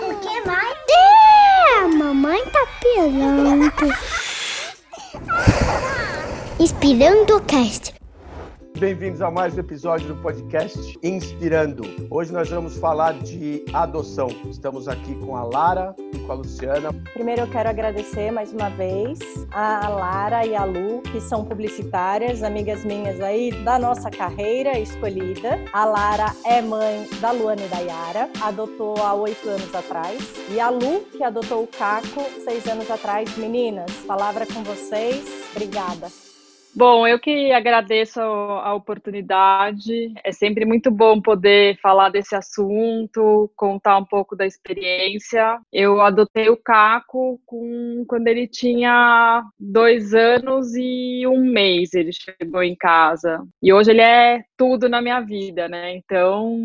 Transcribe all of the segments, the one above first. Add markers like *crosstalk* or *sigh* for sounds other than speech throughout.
O que mais? É, a mamãe tá pirando. Inspirando o cast. Bem-vindos a mais um episódio do podcast Inspirando. Hoje nós vamos falar de adoção. Estamos aqui com a Lara e com a Luciana. Primeiro eu quero agradecer mais uma vez a Lara e a Lu, que são publicitárias, amigas minhas aí da nossa carreira escolhida. A Lara é mãe da Luana e da Yara, adotou há oito anos atrás. E a Lu, que adotou o Caco seis anos atrás. Meninas, palavra com vocês. Obrigada. Bom, eu que agradeço a oportunidade. É sempre muito bom poder falar desse assunto, contar um pouco da experiência. Eu adotei o Caco com, quando ele tinha dois anos e um mês. Ele chegou em casa. E hoje ele é tudo na minha vida, né? Então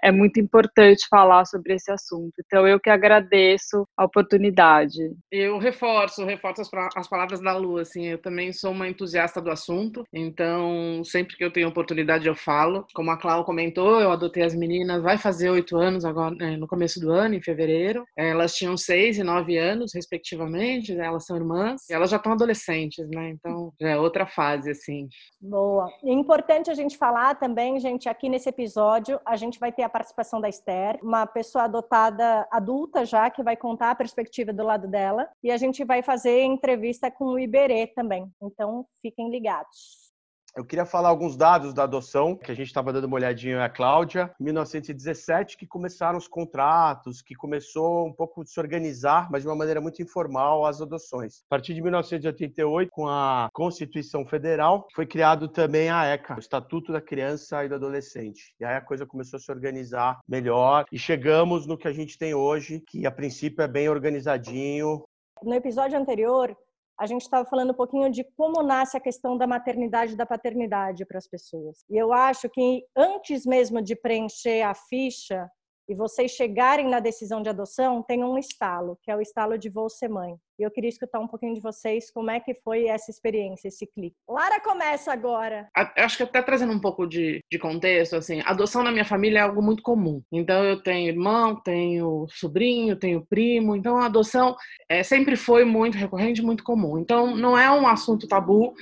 é muito importante falar sobre esse assunto. Então eu que agradeço a oportunidade. Eu reforço, reforço as, as palavras da Lu. Assim, eu também sou uma entusiasta do assunto, então sempre que eu tenho oportunidade eu falo. Como a Clau comentou, eu adotei as meninas, vai fazer oito anos agora, é, no começo do ano, em fevereiro. Elas tinham seis e nove anos, respectivamente, né? elas são irmãs, e elas já estão adolescentes, né? Então já é outra fase, assim. Boa. É importante a gente falar também, gente, aqui nesse episódio, a gente vai ter a participação da Esther, uma pessoa adotada adulta já, que vai contar a perspectiva do lado dela, e a gente vai fazer entrevista com o Iberê também. Então, fiquem ligados ligados. Eu queria falar alguns dados da adoção, que a gente estava dando uma olhadinha a Cláudia, 1917, que começaram os contratos, que começou um pouco de se organizar, mas de uma maneira muito informal, as adoções. A partir de 1988, com a Constituição Federal, foi criado também a ECA, o Estatuto da Criança e do Adolescente. E aí a coisa começou a se organizar melhor e chegamos no que a gente tem hoje, que a princípio é bem organizadinho. No episódio anterior, a gente estava falando um pouquinho de como nasce a questão da maternidade e da paternidade para as pessoas. E eu acho que antes mesmo de preencher a ficha, e vocês chegarem na decisão de adoção, tem um estalo, que é o estalo de vou ser mãe. E eu queria escutar um pouquinho de vocês como é que foi essa experiência, esse clique. Lara começa agora. Acho que até trazendo um pouco de, de contexto, assim, adoção na minha família é algo muito comum. Então eu tenho irmão, tenho sobrinho, tenho primo. Então a adoção é, sempre foi muito recorrente, muito comum. Então não é um assunto tabu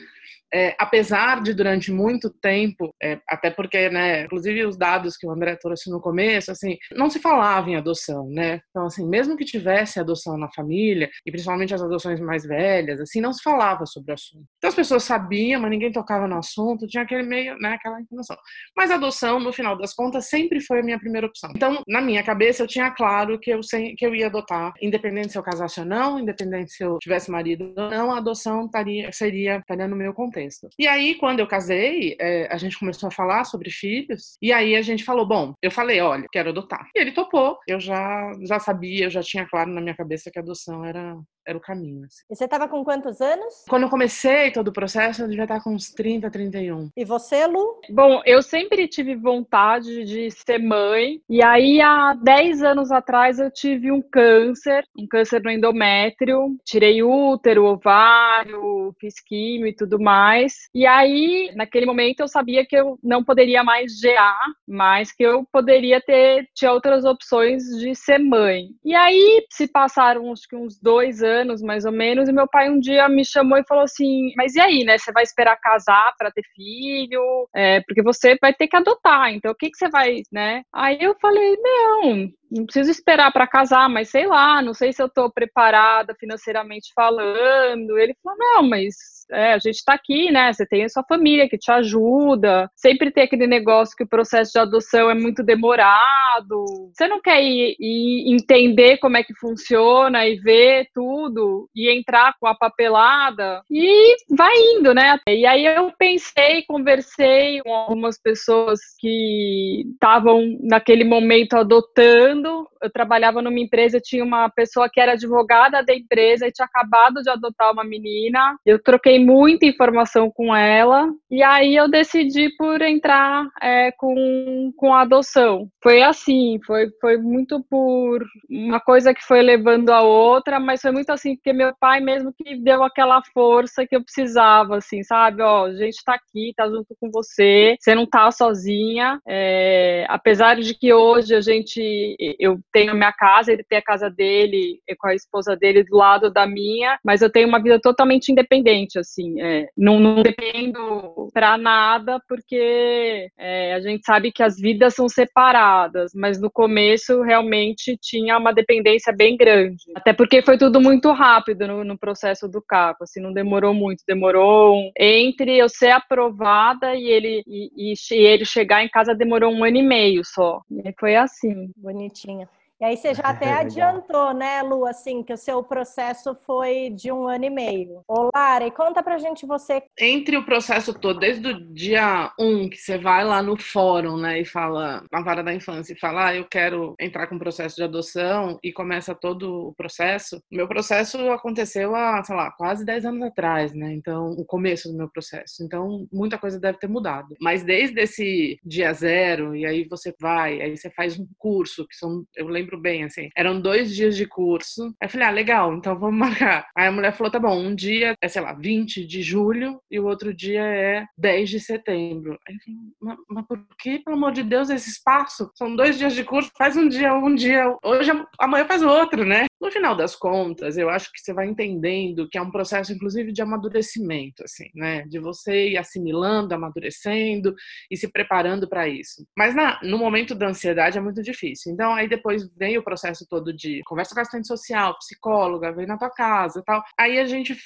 é, apesar de durante muito tempo, é, até porque, né, inclusive os dados que o André trouxe no começo, assim, não se falava em adoção, né? Então, assim, mesmo que tivesse adoção na família, e principalmente as adoções mais velhas, assim, não se falava sobre o assunto. Então as pessoas sabiam, mas ninguém tocava no assunto, tinha aquele meio, né, aquela informação. Mas a adoção, no final das contas, sempre foi a minha primeira opção. Então, na minha cabeça, eu tinha claro que eu, que eu ia adotar, independente se eu casasse ou não, independente se eu tivesse marido ou não, a adoção taria, seria, estaria no meu contexto contexto. E aí, quando eu casei, é, a gente começou a falar sobre filhos, e aí a gente falou, bom, eu falei, olha, quero adotar. E ele topou, eu já, já sabia, eu já tinha claro na minha cabeça que a adoção era, era o caminho. Assim. E você estava com quantos anos? Quando eu comecei todo o processo, eu devia estar com uns 30, 31. E você, Lu? Bom, eu sempre tive vontade de ser mãe, e aí há 10 anos atrás eu tive um câncer, um câncer no endométrio, tirei útero, ovário, fiz químio e tudo mais mais. E aí, naquele momento, eu sabia que eu não poderia mais gerar, mas que eu poderia ter tinha outras opções de ser mãe. E aí, se passaram acho que uns dois anos, mais ou menos, e meu pai um dia me chamou e falou assim: Mas e aí, né? Você vai esperar casar para ter filho? É, porque você vai ter que adotar, então o que, que você vai, né? Aí eu falei: Não, não preciso esperar para casar, mas sei lá, não sei se eu estou preparada financeiramente falando. Ele falou: não, mas é, a gente está aqui, né? Você tem a sua família que te ajuda. Sempre tem aquele negócio que o processo de adoção é muito demorado. Você não quer ir, ir entender como é que funciona e ver tudo e entrar com a papelada e vai indo, né? E aí eu pensei, conversei com algumas pessoas que estavam naquele momento adotando Eu trabalhava numa empresa, tinha uma pessoa que era advogada da empresa e tinha acabado de adotar uma menina. Eu troquei muita informação com ela e aí eu decidi por entrar é, com, com a adoção. Foi assim, foi, foi muito por uma coisa que foi levando a outra, mas foi muito assim, porque meu pai mesmo que deu aquela força que eu precisava, assim, sabe? Ó, a gente tá aqui, tá junto com você, você não tá sozinha. É, apesar de que hoje a gente, eu tenho minha casa, ele tem a casa dele, com a esposa dele do lado da minha, mas eu tenho uma vida totalmente independente, assim, é, não, não dependo pra nada, porque é, a gente sabe que as vidas são separadas, mas no começo realmente tinha uma dependência bem grande. Até porque foi tudo muito rápido no, no processo do CAPO, assim, não demorou muito, demorou um, entre eu ser aprovada e ele e, e, e ele chegar em casa demorou um ano e meio só. E foi assim. Bonitinha. E aí você já *laughs* até adiantou, né, Lu, assim, que o seu processo foi de um ano e meio. Ô, Lara, e conta pra gente você. Entre o processo todo, desde o dia um, que você vai lá no fórum, né, e fala, na vara da infância, e fala, ah, eu quero entrar com processo de adoção, e começa todo o processo. Meu processo aconteceu há, sei lá, quase 10 anos atrás, né, então, o começo do meu processo. Então, muita coisa deve ter mudado. Mas desde esse dia zero, e aí você vai, aí você faz um curso, que são, eu lembro lembro bem, assim. Eram dois dias de curso. Aí eu falei, ah, legal, então vamos *laughs* marcar. Aí a mulher falou, tá bom, um dia é, sei lá, 20 de julho e o outro dia é 10 de setembro. Aí eu falei, mas, mas por que, pelo amor de Deus, esse espaço? São dois dias de curso, faz um dia, um dia, hoje, amanhã faz o outro, né? No final das contas, eu acho que você vai entendendo que é um processo, inclusive, de amadurecimento, assim, né? De você ir assimilando, amadurecendo e se preparando para isso. Mas na, no momento da ansiedade é muito difícil. Então, aí depois vem o processo todo de conversa com assistente social, psicóloga, vem na tua casa tal. Aí a gente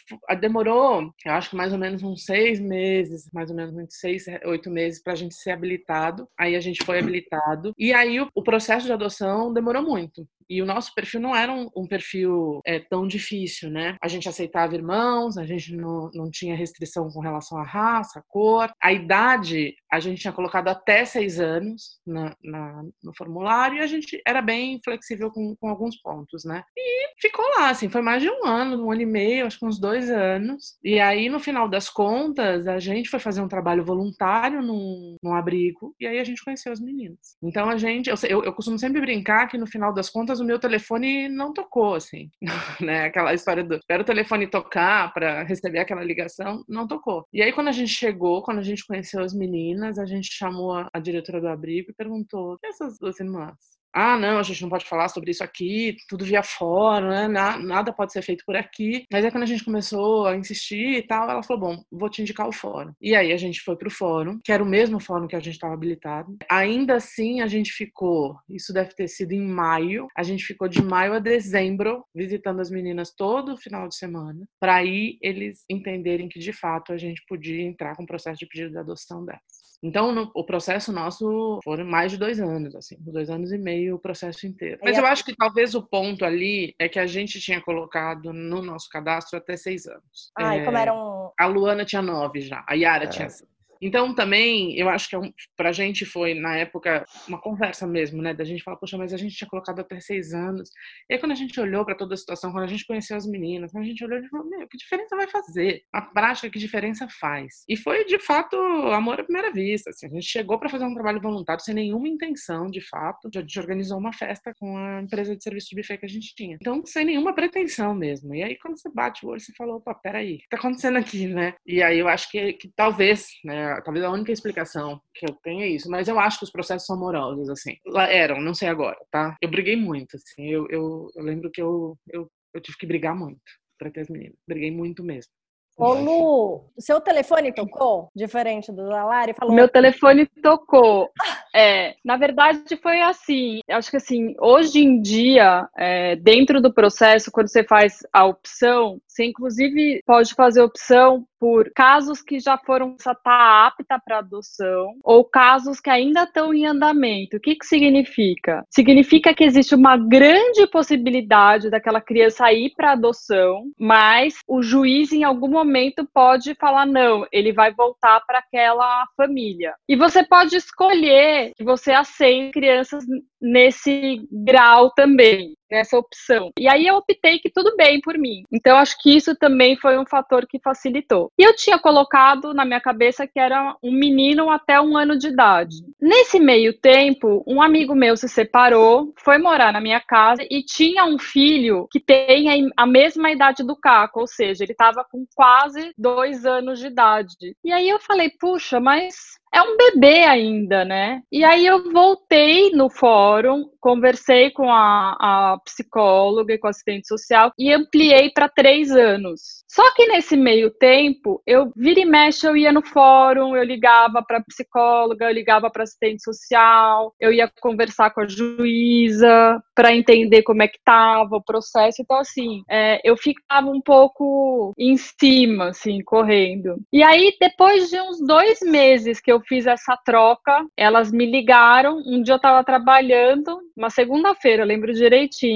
demorou, eu acho que mais ou menos uns seis meses, mais ou menos uns seis, oito meses para a gente ser habilitado. Aí a gente foi habilitado. E aí o, o processo de adoção demorou muito. E o nosso perfil não era um, um perfil é, tão difícil, né? A gente aceitava irmãos, a gente não, não tinha restrição com relação à raça, à cor. A idade, a gente tinha colocado até seis anos na, na, no formulário e a gente era bem flexível com, com alguns pontos, né? E ficou lá, assim, foi mais de um ano, um ano e meio, acho que uns dois anos. E aí, no final das contas, a gente foi fazer um trabalho voluntário num, num abrigo e aí a gente conheceu as meninas. Então a gente, eu, eu, eu costumo sempre brincar que no final das contas o meu telefone não tocou, assim, *laughs* né? Aquela história do espera o telefone tocar para receber aquela ligação, não tocou. E aí, quando a gente chegou, quando a gente conheceu as meninas, a gente chamou a, a diretora do abrigo e perguntou: essas duas irmãs? ah, não, a gente não pode falar sobre isso aqui, tudo via fora, né? nada pode ser feito por aqui. Mas aí quando a gente começou a insistir e tal, ela falou, bom, vou te indicar o fórum. E aí a gente foi pro fórum, que era o mesmo fórum que a gente estava habilitado. Ainda assim, a gente ficou, isso deve ter sido em maio, a gente ficou de maio a dezembro visitando as meninas todo final de semana, para aí eles entenderem que de fato a gente podia entrar com o processo de pedido de adoção delas. Então, no, o processo nosso foram mais de dois anos, assim, dois anos e meio o processo inteiro. Mas eu acho que talvez o ponto ali é que a gente tinha colocado no nosso cadastro até seis anos. Ah, é, e como era um... A Luana tinha nove já, a Yara é. tinha então, também, eu acho que é um, pra gente foi, na época, uma conversa mesmo, né? Da gente falar, poxa, mas a gente tinha colocado até seis anos. E aí, quando a gente olhou para toda a situação, quando a gente conheceu as meninas, a gente olhou, gente falou, meu, que diferença vai fazer? Na prática, que diferença faz? E foi, de fato, amor à primeira vista. Assim, a gente chegou para fazer um trabalho voluntário sem nenhuma intenção, de fato. A gente organizou uma festa com a empresa de serviço de buffet que a gente tinha. Então, sem nenhuma pretensão mesmo. E aí, quando você bate o olho, você fala, opa, peraí, o que tá acontecendo aqui, né? E aí, eu acho que, que talvez, né? Talvez a única explicação que eu tenho é isso, mas eu acho que os processos são amorosos, assim. Lá eram, não sei agora, tá? Eu briguei muito, assim, eu, eu, eu lembro que eu, eu, eu tive que brigar muito para ter as meninas. Briguei muito mesmo. Ô Lu, seu telefone tocou? Diferente do da Lari? Falou... Meu telefone tocou. É, na verdade foi assim, acho que assim, hoje em dia, é, dentro do processo, quando você faz a opção, você inclusive pode fazer opção por casos que já foram tá apta para adoção ou casos que ainda estão em andamento. O que, que significa? Significa que existe uma grande possibilidade daquela criança ir para adoção, mas o juiz em algum momento pode falar não, ele vai voltar para aquela família. E você pode escolher que você aceite crianças nesse grau também, nessa opção. E aí eu optei que tudo bem por mim. Então acho que isso também foi um fator que facilitou. E eu tinha colocado na minha cabeça que era um menino até um ano de idade. Nesse meio tempo, um amigo meu se separou, foi morar na minha casa e tinha um filho que tem a mesma idade do Caco, ou seja, ele estava com quase dois anos de idade. E aí eu falei, puxa, mas é um bebê ainda, né? E aí eu voltei no fórum, conversei com a, a psicóloga e com assistente social e ampliei para três anos. Só que nesse meio tempo, eu vira e mexe, eu ia no fórum, eu ligava para psicóloga, eu ligava para assistente social, eu ia conversar com a juíza para entender como é que estava o processo. Então, assim, é, eu ficava um pouco em cima, assim, correndo. E aí, depois de uns dois meses que eu fiz essa troca, elas me ligaram. Um dia eu estava trabalhando, uma segunda-feira, eu lembro direitinho.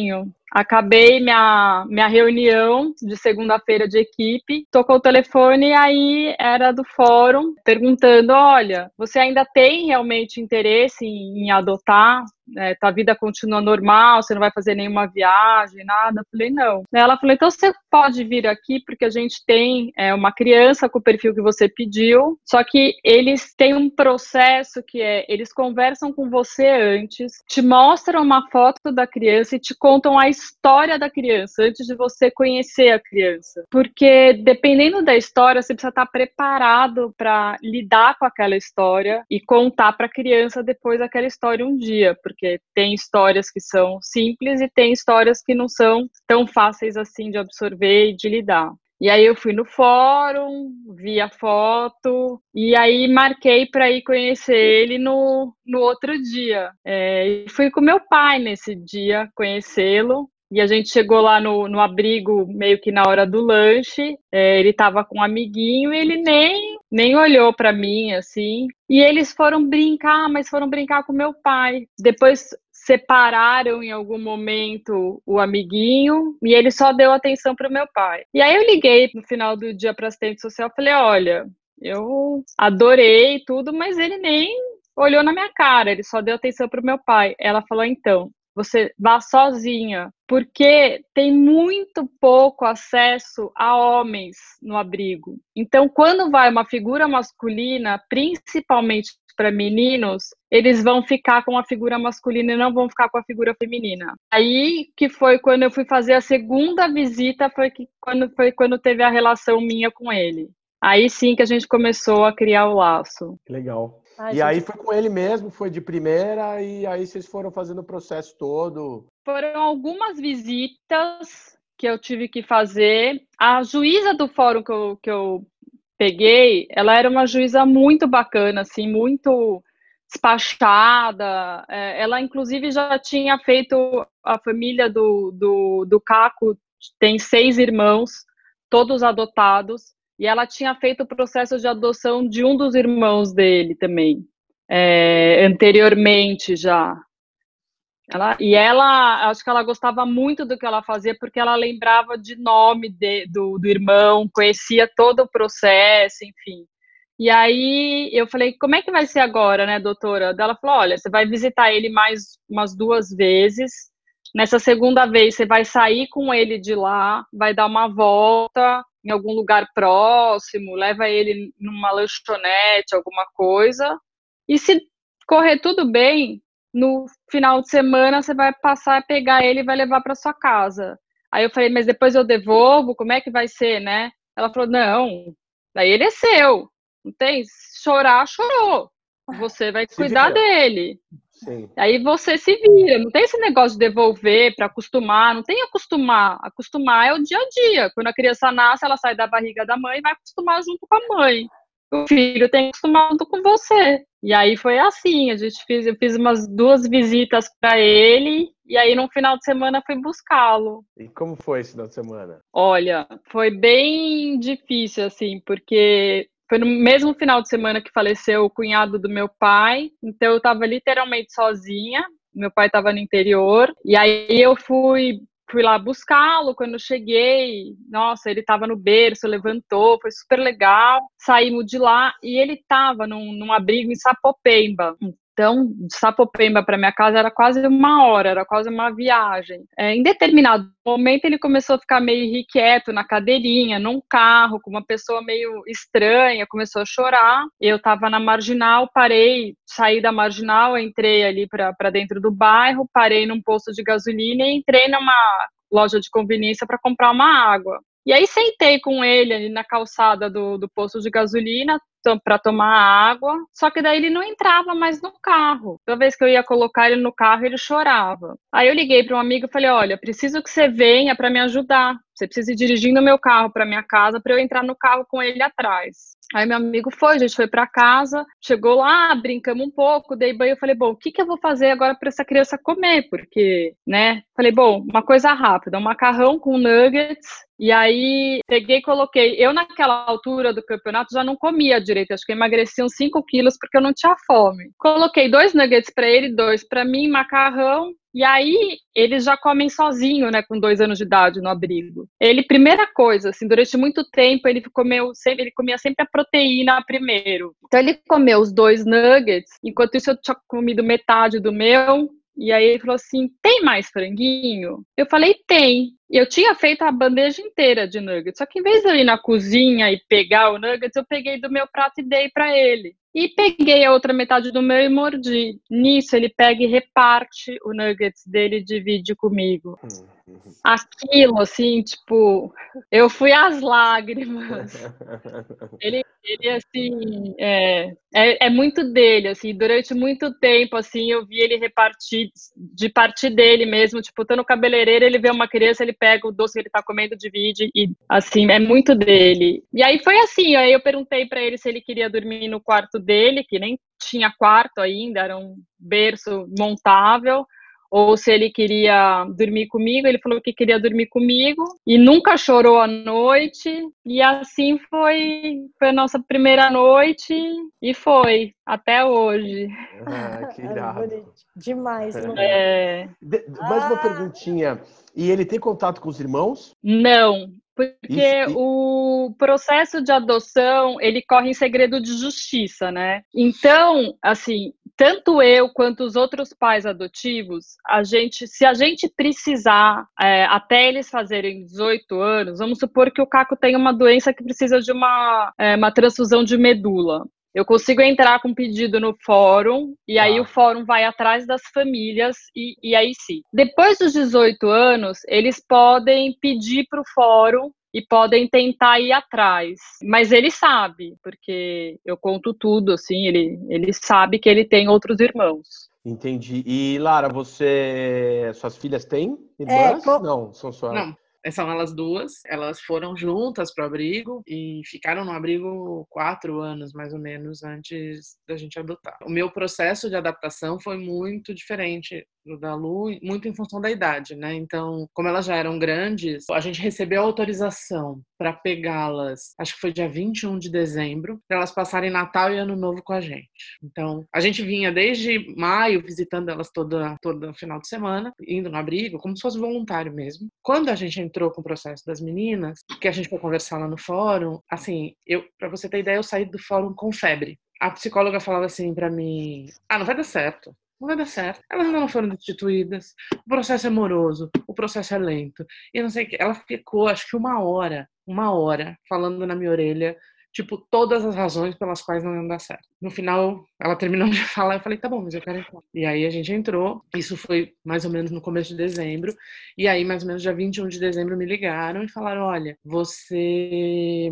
Acabei minha, minha reunião de segunda-feira de equipe, tocou o telefone e aí era do fórum perguntando: olha, você ainda tem realmente interesse em, em adotar? É, tua vida continua normal, você não vai fazer nenhuma viagem, nada. Eu falei, não. Ela falou, então você pode vir aqui, porque a gente tem é, uma criança com o perfil que você pediu, só que eles têm um processo que é, eles conversam com você antes, te mostram uma foto da criança e te contam a história da criança antes de você conhecer a criança. Porque dependendo da história, você precisa estar preparado para lidar com aquela história e contar para a criança depois aquela história um dia, porque tem histórias que são simples e tem histórias que não são tão fáceis assim de absorver e de lidar. E aí eu fui no fórum, vi a foto e aí marquei para ir conhecer ele no, no outro dia. É, fui com meu pai nesse dia conhecê-lo. E a gente chegou lá no, no abrigo meio que na hora do lanche. É, ele estava com um amiguinho e ele nem, nem olhou para mim assim. E eles foram brincar, mas foram brincar com meu pai. Depois separaram em algum momento o amiguinho e ele só deu atenção para o meu pai. E aí eu liguei no final do dia para assistente social, falei: "Olha, eu adorei tudo, mas ele nem olhou na minha cara, ele só deu atenção para o meu pai". Ela falou: "Então, você vá sozinha, porque tem muito pouco acesso a homens no abrigo. Então, quando vai uma figura masculina, principalmente para meninos, eles vão ficar com a figura masculina e não vão ficar com a figura feminina. Aí que foi quando eu fui fazer a segunda visita, foi que quando foi quando teve a relação minha com ele. Aí sim que a gente começou a criar o laço. Legal. Ai, e gente... aí foi com ele mesmo, foi de primeira, e aí vocês foram fazendo o processo todo. Foram algumas visitas que eu tive que fazer. A juíza do fórum que eu, que eu peguei, ela era uma juíza muito bacana, assim, muito despachada. É, ela, inclusive, já tinha feito a família do, do, do Caco, tem seis irmãos, todos adotados e ela tinha feito o processo de adoção de um dos irmãos dele também, é, anteriormente já. Ela, e ela, acho que ela gostava muito do que ela fazia, porque ela lembrava de nome de, do, do irmão, conhecia todo o processo, enfim. E aí eu falei, como é que vai ser agora, né, doutora? Ela falou, olha, você vai visitar ele mais umas duas vezes. Nessa segunda vez, você vai sair com ele de lá, vai dar uma volta, em algum lugar próximo, leva ele numa lanchonete, alguma coisa. E se correr tudo bem, no final de semana você vai passar a pegar ele e vai levar para sua casa. Aí eu falei, mas depois eu devolvo, como é que vai ser, né? Ela falou, não, daí ele é seu, não tem, chorar, chorou. Você vai cuidar dele. Sim. Aí você se vira, não tem esse negócio de devolver para acostumar, não tem acostumar. Acostumar é o dia a dia. Quando a criança nasce, ela sai da barriga da mãe e vai acostumar junto com a mãe. O filho tem que acostumar junto com você. E aí foi assim, a gente fez, eu fiz umas duas visitas para ele E aí, no final de semana, fui buscá-lo. E como foi esse final de semana? Olha, foi bem difícil, assim, porque foi no mesmo final de semana que faleceu o cunhado do meu pai, então eu estava literalmente sozinha. Meu pai estava no interior, e aí eu fui fui lá buscá-lo quando cheguei. Nossa, ele estava no berço, levantou, foi super legal. Saímos de lá e ele estava num, num abrigo em Sapopemba. Então, de Sapopemba para minha casa era quase uma hora, era quase uma viagem. É, em determinado momento, ele começou a ficar meio irrequieto na cadeirinha, num carro, com uma pessoa meio estranha, começou a chorar. Eu estava na marginal, parei, saí da marginal, entrei ali para dentro do bairro, parei num posto de gasolina e entrei numa loja de conveniência para comprar uma água. E aí sentei com ele ali na calçada do, do posto de gasolina, para tomar água, só que daí ele não entrava mais no carro. Toda vez que eu ia colocar ele no carro, ele chorava. Aí eu liguei para um amigo e falei: "Olha, preciso que você venha para me ajudar. Você precisa ir dirigindo meu carro para minha casa para eu entrar no carro com ele atrás". Aí meu amigo foi, a gente foi para casa, chegou lá, brincamos um pouco, dei banho, eu falei: "Bom, o que que eu vou fazer agora para essa criança comer?" Porque, né? Falei: "Bom, uma coisa rápida, um macarrão com nuggets e aí peguei e coloquei. Eu, naquela altura do campeonato, já não comia direito. Acho que emagreci uns 5 quilos porque eu não tinha fome. Coloquei dois nuggets para ele, dois para mim, macarrão. E aí eles já comem sozinho, né, com dois anos de idade no abrigo. Ele, primeira coisa, assim, durante muito tempo ele comeu sempre, ele comia sempre a proteína primeiro. Então ele comeu os dois nuggets, enquanto isso eu tinha comido metade do meu, e aí ele falou assim: tem mais franguinho? Eu falei: tem. Eu tinha feito a bandeja inteira de nuggets, só que em vez de eu ir na cozinha e pegar o nuggets, eu peguei do meu prato e dei para ele. E peguei a outra metade do meu e mordi. Nisso, ele pega e reparte o nuggets dele e divide comigo. Uhum. Aquilo, assim, tipo, eu fui às lágrimas. *laughs* Ele, ele assim, é, é, é, muito dele, assim, durante muito tempo, assim, eu vi ele repartir, de partir dele mesmo, tipo, tô no cabeleireiro, ele vê uma criança, ele pega o doce que ele tá comendo, divide, e, assim, é muito dele. E aí foi assim, aí eu perguntei para ele se ele queria dormir no quarto dele, que nem tinha quarto ainda, era um berço montável, ou se ele queria dormir comigo, ele falou que queria dormir comigo e nunca chorou à noite. E assim foi, foi a nossa primeira noite e foi até hoje. Ah, que *laughs* irado. Demais, é? De, mais uma ah. perguntinha. E ele tem contato com os irmãos? Não, porque Isso. o processo de adoção, ele corre em segredo de justiça, né? Então, assim, tanto eu quanto os outros pais adotivos, a gente, se a gente precisar, é, até eles fazerem 18 anos, vamos supor que o Caco tem uma doença que precisa de uma, é, uma transfusão de medula. Eu consigo entrar com pedido no fórum e aí ah. o fórum vai atrás das famílias e, e aí sim. Depois dos 18 anos, eles podem pedir para o fórum e podem tentar ir atrás. Mas ele sabe, porque eu conto tudo, assim, ele, ele sabe que ele tem outros irmãos. Entendi. E Lara, você. Suas filhas têm irmãs? É, Não, são só. Não, são elas duas. Elas foram juntas para o abrigo e ficaram no abrigo quatro anos, mais ou menos, antes da gente adotar. O meu processo de adaptação foi muito diferente da Lu, muito em função da idade, né? Então, como elas já eram grandes, a gente recebeu autorização para pegá-las, acho que foi dia 21 de dezembro, para elas passarem Natal e Ano Novo com a gente. Então, a gente vinha desde maio visitando elas toda todo final de semana, indo no abrigo, como se fosse voluntário mesmo. Quando a gente entrou com o processo das meninas, que a gente foi conversar lá no fórum, assim, eu, para você ter ideia, eu saí do fórum com febre. A psicóloga falava assim para mim: "Ah, não vai dar certo não vai dar certo. Elas não foram destituídas. O processo é moroso, o processo é lento. E não sei o que. Ela ficou, acho que uma hora, uma hora, falando na minha orelha, tipo, todas as razões pelas quais não iam dar certo. No final, ela terminou *laughs* de falar, eu falei, tá bom, mas eu quero entrar. E aí a gente entrou, isso foi mais ou menos no começo de dezembro, e aí mais ou menos dia 21 de dezembro me ligaram e falaram, olha, você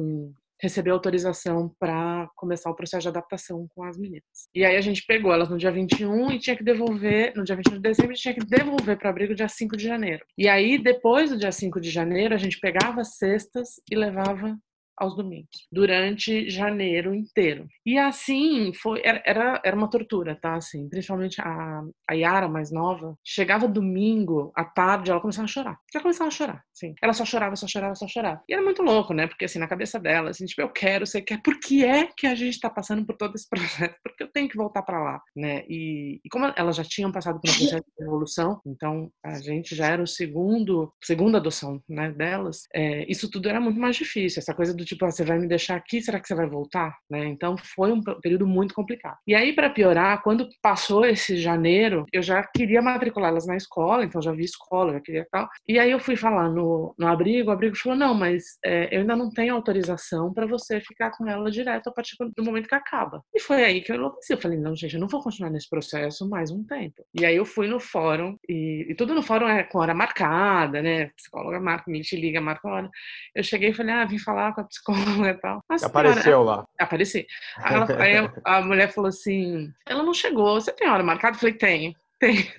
recebeu autorização para começar o processo de adaptação com as meninas. E aí a gente pegou elas no dia 21 e tinha que devolver, no dia 21 de dezembro, tinha que devolver para abrigo dia 5 de janeiro. E aí, depois do dia 5 de janeiro, a gente pegava as cestas e levava aos domingos, durante janeiro inteiro. E assim, foi era, era uma tortura, tá? Assim, principalmente a, a Yara, mais nova, chegava domingo à tarde, ela começava a chorar. Já começava a chorar, sim. Ela só chorava, só chorava, só chorava. E era muito louco, né? Porque assim, na cabeça dela, assim, tipo, eu quero, você quer, por que é que a gente tá passando por todo esse *laughs* processo? Porque eu tenho que voltar para lá, né? E, e como elas já tinham passado por um processo de evolução, então a gente já era o segundo, segunda adoção, né, delas, é, isso tudo era muito mais difícil. Essa coisa do tipo, ah, você vai me deixar aqui, será que você vai voltar? Né? Então foi um período muito complicado. E aí, para piorar, quando passou esse janeiro, eu já queria matriculá-las na escola, então já vi escola, já queria tal. E aí eu fui falar no, no abrigo, o abrigo falou: não, mas é, eu ainda não tenho autorização para você ficar com ela direto a partir do momento que acaba. E foi aí que eu enlouqueci. Eu falei: não, gente, eu não vou continuar nesse processo mais um tempo. E aí eu fui no fórum, e, e tudo no fórum é com hora marcada, né? A psicóloga marca, me liga, marca hora. Eu cheguei e falei: ah, vim falar com a psicóloga *laughs* e tal. Mas, Apareceu lá. Apareci. Aí, ela, aí a mulher falou assim: ela não chegou, você tem hora marcada? Eu falei: tenho. Tem.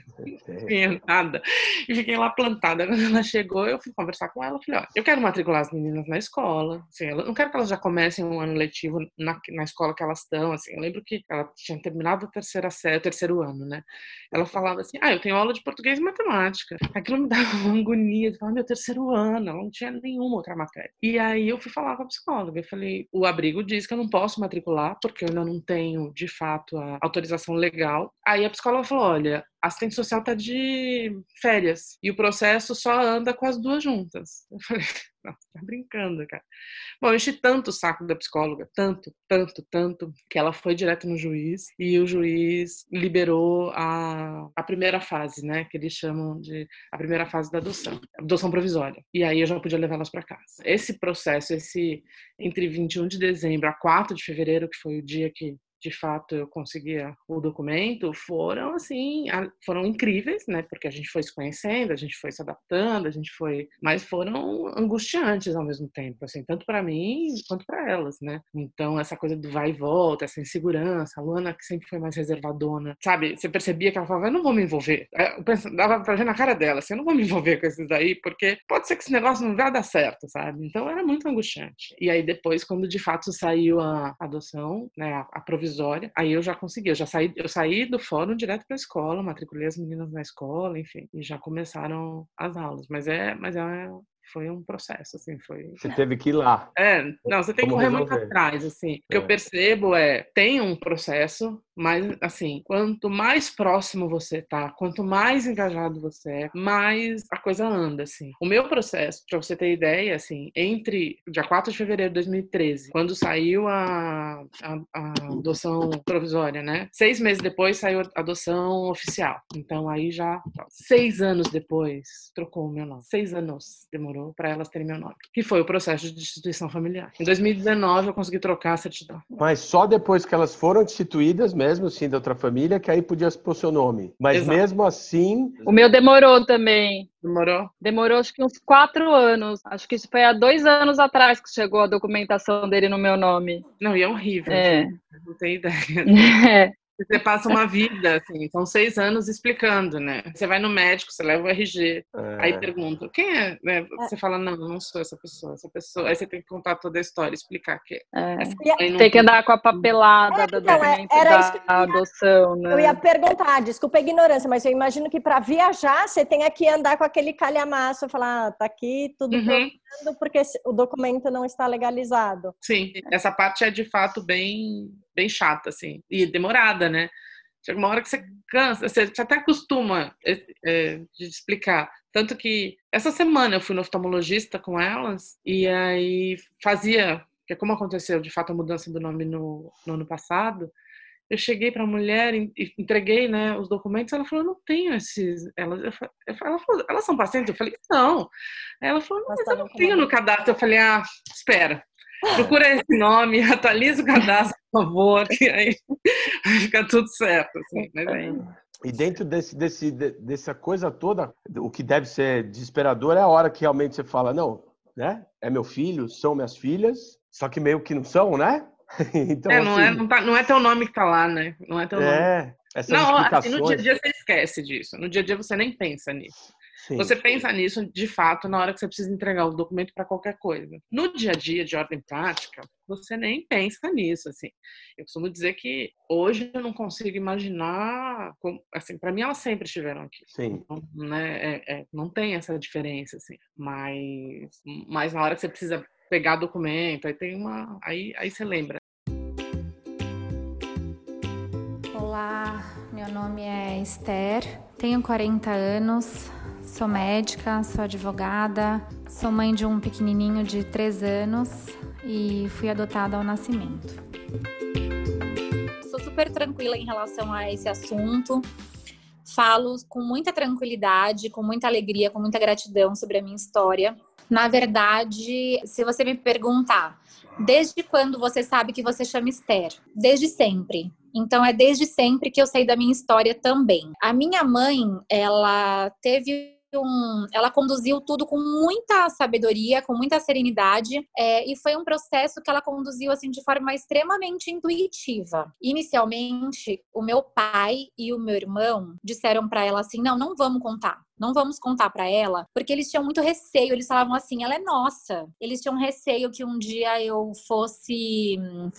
Nada. E fiquei lá plantada. *laughs* Quando ela chegou, eu fui conversar com ela. Falei: ó, eu quero matricular as meninas na escola. Assim, eu não quero que elas já comecem um ano letivo na, na escola que elas estão. Assim, eu lembro que ela tinha terminado a terceira série, o terceiro ano, né? Ela falava assim: ah, eu tenho aula de português e matemática. Aquilo me *laughs* dava uma agonia. Eu falava: meu terceiro ano, ela não tinha nenhuma outra matéria. E aí eu fui falar com a psicóloga. Eu falei: o abrigo diz que eu não posso matricular porque eu ainda não tenho, de fato, a autorização legal. Aí a psicóloga falou: olha, assistente social está de férias e o processo só anda com as duas juntas. Eu falei, *laughs* não, tá brincando, cara. Bom, eu enchi tanto o saco da psicóloga, tanto, tanto, tanto, que ela foi direto no juiz e o juiz liberou a, a primeira fase, né, que eles chamam de a primeira fase da adoção, adoção provisória. E aí eu já podia levá-las para casa. Esse processo, esse entre 21 de dezembro a 4 de fevereiro, que foi o dia que de fato eu conseguia o documento foram assim foram incríveis né porque a gente foi se conhecendo a gente foi se adaptando a gente foi mas foram angustiantes ao mesmo tempo assim tanto para mim quanto para elas né. Então essa coisa do vai e volta essa insegurança a Luana que sempre foi mais reservadona sabe você percebia que ela falava eu não vou me envolver é, eu pensava, dava para ver na cara dela assim eu não vou me envolver com esses daí porque pode ser que esse negócio não vai dar certo sabe. Então era muito angustiante. E aí depois quando de fato saiu a adoção né a, provisão provisória. Aí eu já consegui, eu já saí, eu saí do fórum direto para a escola, matriculei as meninas na escola, enfim, e já começaram as aulas. Mas é, mas é foi um processo, assim, foi... Você teve que ir lá. É, não, você tem que correr resolver? muito atrás, assim. O que é. eu percebo é, tem um processo, mas, assim, quanto mais próximo você tá, quanto mais engajado você é, mais a coisa anda, assim. O meu processo, pra você ter ideia, assim, entre dia 4 de fevereiro de 2013, quando saiu a, a, a adoção provisória, né? Seis meses depois saiu a adoção oficial. Então, aí já, seis anos depois, trocou o meu nome. Seis anos demorou para elas terem meu nome. Que foi o processo de destituição familiar. Em 2019, eu consegui trocar a certidão. Mas só depois que elas foram destituídas mesmo assim da outra família, que aí podia pôr seu nome. Mas Exato. mesmo assim. O meu demorou também. Demorou? Demorou acho que uns quatro anos. Acho que isso foi há dois anos atrás que chegou a documentação dele no meu nome. Não, e é horrível. É. Não tem ideia. *laughs* *laughs* É. Você passa uma vida, assim, são seis anos explicando, né? Você vai no médico, você leva o RG, é. aí pergunta, quem é? Né? Você fala, não, não sou essa pessoa, essa pessoa. Aí você tem que contar toda a história, explicar que é. Tem que andar com a papelada é, da então, é, da adoção, né? Eu ia perguntar, desculpa a ignorância, mas eu imagino que para viajar você tenha que andar com aquele calhamaço, falar, ah, tá aqui tudo uhum. Porque o documento não está legalizado. Sim, essa parte é de fato bem bem chata, assim, e demorada, né? Chega uma hora que você cansa, você, até acostuma é, é, de explicar. Tanto que essa semana eu fui no oftalmologista com elas e aí fazia, que é como aconteceu de fato a mudança do nome no, no ano passado, eu cheguei para a mulher e entreguei né, os documentos, ela falou, não tenho esses. Ela, eu, ela falou, elas são pacientes? Eu falei, não. Ela falou, mas eu não tenho no cadastro. Eu falei, ah, espera. Procura esse nome, *laughs* atualiza o cadastro, por favor, que aí *laughs* fica tudo certo. Assim, mas aí... E dentro desse, desse, dessa coisa toda, o que deve ser desesperador é a hora que realmente você fala, não, né? É meu filho, são minhas filhas, só que meio que não são, né? *laughs* então, é, não, é, assim, é, não, tá, não é teu nome que tá lá, né? Não é teu é, nome. Essas não, assim, no dia a dia você esquece disso. No dia a dia você nem pensa nisso. Sim. Você pensa nisso de fato na hora que você precisa entregar o documento para qualquer coisa. No dia a dia de ordem prática, você nem pensa nisso, assim. Eu costumo dizer que hoje eu não consigo imaginar, como, assim, para mim elas sempre estiveram aqui. Sim. Então, né, é, é, não tem essa diferença, assim. Mas, mas na hora que você precisa pegar documento, aí tem uma, aí, aí você lembra. Meu nome é Esther, tenho 40 anos, sou médica, sou advogada, sou mãe de um pequenininho de 3 anos e fui adotada ao nascimento. Sou super tranquila em relação a esse assunto. Falo com muita tranquilidade, com muita alegria, com muita gratidão sobre a minha história. Na verdade, se você me perguntar, desde quando você sabe que você chama Esther? Desde sempre. Então é desde sempre que eu sei da minha história também. A minha mãe, ela teve um, ela conduziu tudo com muita sabedoria, com muita serenidade, é, e foi um processo que ela conduziu assim de forma extremamente intuitiva. Inicialmente, o meu pai e o meu irmão disseram para ela assim: "Não, não vamos contar não vamos contar para ela, porque eles tinham muito receio, eles falavam assim, ela é nossa. Eles tinham receio que um dia eu fosse hum,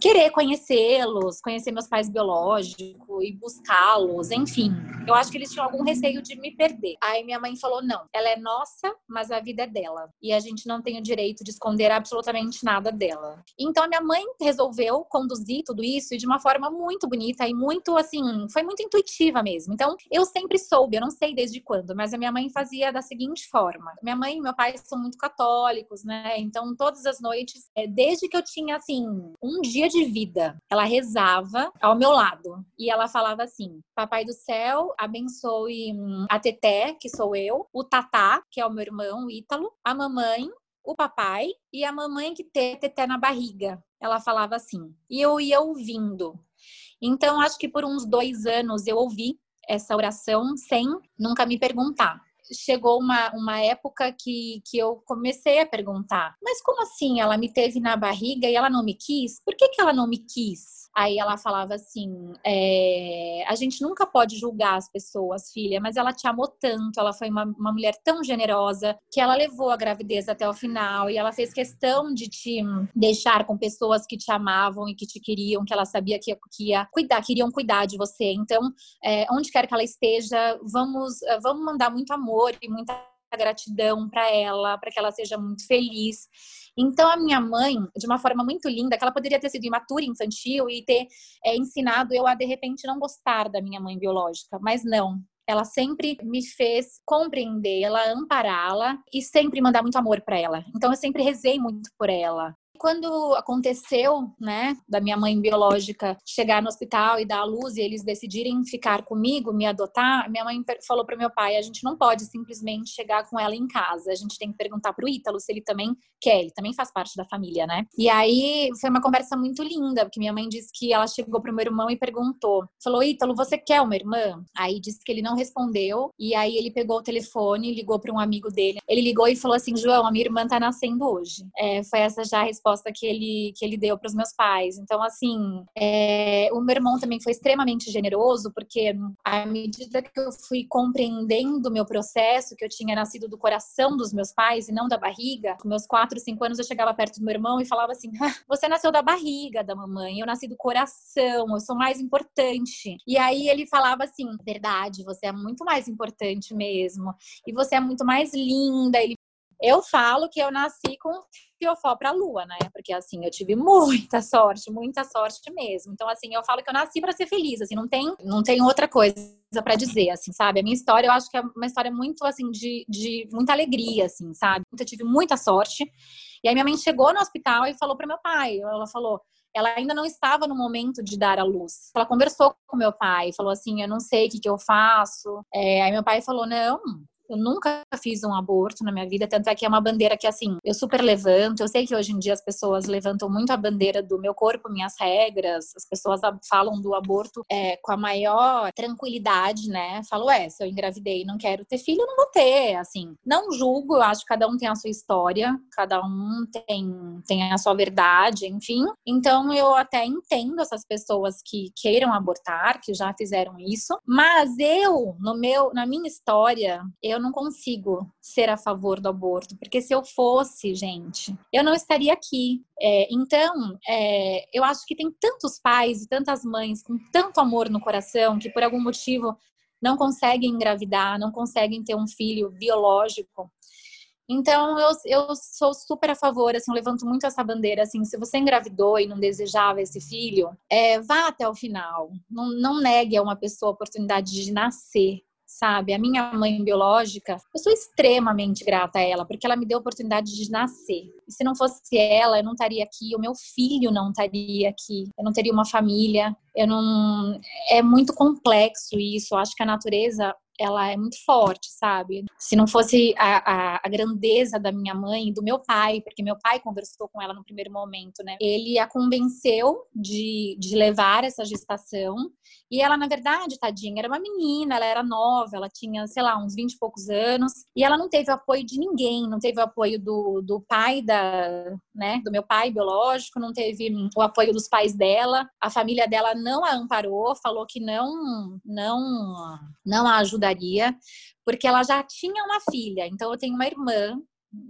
querer conhecê-los, conhecer meus pais biológicos e buscá-los, enfim. Eu acho que eles tinham algum receio de me perder. Aí minha mãe falou: "Não, ela é nossa, mas a vida é dela, e a gente não tem o direito de esconder absolutamente nada dela". Então a minha mãe resolveu conduzir tudo isso de uma forma muito bonita e muito assim, foi muito intuitiva mesmo. Então eu sempre soube, eu não sei desde quando mas a minha mãe fazia da seguinte forma: minha mãe e meu pai são muito católicos, né? Então, todas as noites, é, desde que eu tinha, assim, um dia de vida, ela rezava ao meu lado e ela falava assim: Papai do céu, abençoe hum, a Teté, que sou eu, o Tatá, que é o meu irmão, o Ítalo, a mamãe, o papai e a mamãe que tem Teté na barriga. Ela falava assim. E eu ia ouvindo. Então, acho que por uns dois anos eu ouvi essa oração sem nunca me perguntar. Chegou uma, uma época que, que eu comecei a perguntar: mas como assim? Ela me teve na barriga e ela não me quis? Por que, que ela não me quis? Aí ela falava assim: é, a gente nunca pode julgar as pessoas, filha, mas ela te amou tanto, ela foi uma, uma mulher tão generosa que ela levou a gravidez até o final e ela fez questão de te deixar com pessoas que te amavam e que te queriam, que ela sabia que, que ia cuidar, queriam cuidar de você. Então, é, onde quer que ela esteja, vamos, vamos mandar muito amor e muita gratidão para ela, para que ela seja muito feliz. Então, a minha mãe, de uma forma muito linda, que ela poderia ter sido imatura infantil e ter é, ensinado eu a, de repente, não gostar da minha mãe biológica, mas não. Ela sempre me fez compreendê-la, ampará-la e sempre mandar muito amor para ela. Então, eu sempre rezei muito por ela quando aconteceu, né, da minha mãe biológica chegar no hospital e dar a luz e eles decidirem ficar comigo, me adotar, minha mãe falou para meu pai: a gente não pode simplesmente chegar com ela em casa, a gente tem que perguntar pro Ítalo se ele também quer, ele também faz parte da família, né? E aí foi uma conversa muito linda, porque minha mãe disse que ela chegou pro meu irmão e perguntou: falou, Ítalo, você quer uma irmã? Aí disse que ele não respondeu, e aí ele pegou o telefone, ligou para um amigo dele. Ele ligou e falou assim: João, a minha irmã tá nascendo hoje. É, foi essa já a resposta resposta que ele, que ele deu para os meus pais. Então, assim, é, o meu irmão também foi extremamente generoso, porque à medida que eu fui compreendendo o meu processo, que eu tinha nascido do coração dos meus pais e não da barriga, com meus quatro, cinco anos eu chegava perto do meu irmão e falava assim: ah, você nasceu da barriga da mamãe, eu nasci do coração, eu sou mais importante. E aí ele falava assim: verdade, você é muito mais importante mesmo, e você é muito mais linda. Ele eu falo que eu nasci com fiofó para a lua, né? Porque assim, eu tive muita *laughs* sorte, muita sorte mesmo. Então assim, eu falo que eu nasci para ser feliz, assim, não tem, não tem outra coisa para dizer, assim, sabe? A minha história, eu acho que é uma história muito assim de, de muita alegria, assim, sabe? Eu tive muita sorte. E aí minha mãe chegou no hospital e falou para meu pai, ela falou: ela ainda não estava no momento de dar à luz. Ela conversou com meu pai, falou assim: Eu não sei o que, que eu faço. É, aí meu pai falou: Não, eu nunca fiz um aborto na minha vida, tanto é que é uma bandeira que, assim, eu super levanto. Eu sei que hoje em dia as pessoas levantam muito a bandeira do meu corpo, minhas regras. As pessoas falam do aborto é, com a maior tranquilidade, né? Falo, é, se eu engravidei e não quero ter filho, eu não vou ter, assim. Não julgo, eu acho que cada um tem a sua história, cada um tem, tem a sua verdade, enfim. Então, eu até entendo essas pessoas que queiram abortar, que já fizeram isso. Mas eu, no meu, na minha história, eu eu não consigo ser a favor do aborto, porque se eu fosse, gente, eu não estaria aqui. É, então, é, eu acho que tem tantos pais e tantas mães com tanto amor no coração que por algum motivo não conseguem engravidar, não conseguem ter um filho biológico. Então, eu, eu sou super a favor, assim, levanto muito essa bandeira, assim, se você engravidou e não desejava esse filho, é, vá até o final. Não, não negue a uma pessoa a oportunidade de nascer, sabe? A minha mãe biológica, eu sou extremamente grata a ela, porque ela me deu a oportunidade de nascer. E se não fosse ela, eu não estaria aqui, o meu filho não estaria aqui, eu não teria uma família, eu não. É muito complexo isso. Eu acho que a natureza ela é muito forte, sabe? Se não fosse a, a, a, grandeza da minha mãe do meu pai, porque meu pai conversou com ela no primeiro momento, né? Ele a convenceu de, de levar essa gestação. E ela, na verdade, tadinha, era uma menina, ela era nova, ela tinha, sei lá, uns 20 e poucos anos. E ela não teve apoio de ninguém, não teve o apoio do, do pai da, né, do meu pai biológico, não teve o apoio dos pais dela. A família dela não a amparou, falou que não, não, não a ajudaria porque ela já tinha uma filha. Então, eu tenho uma irmã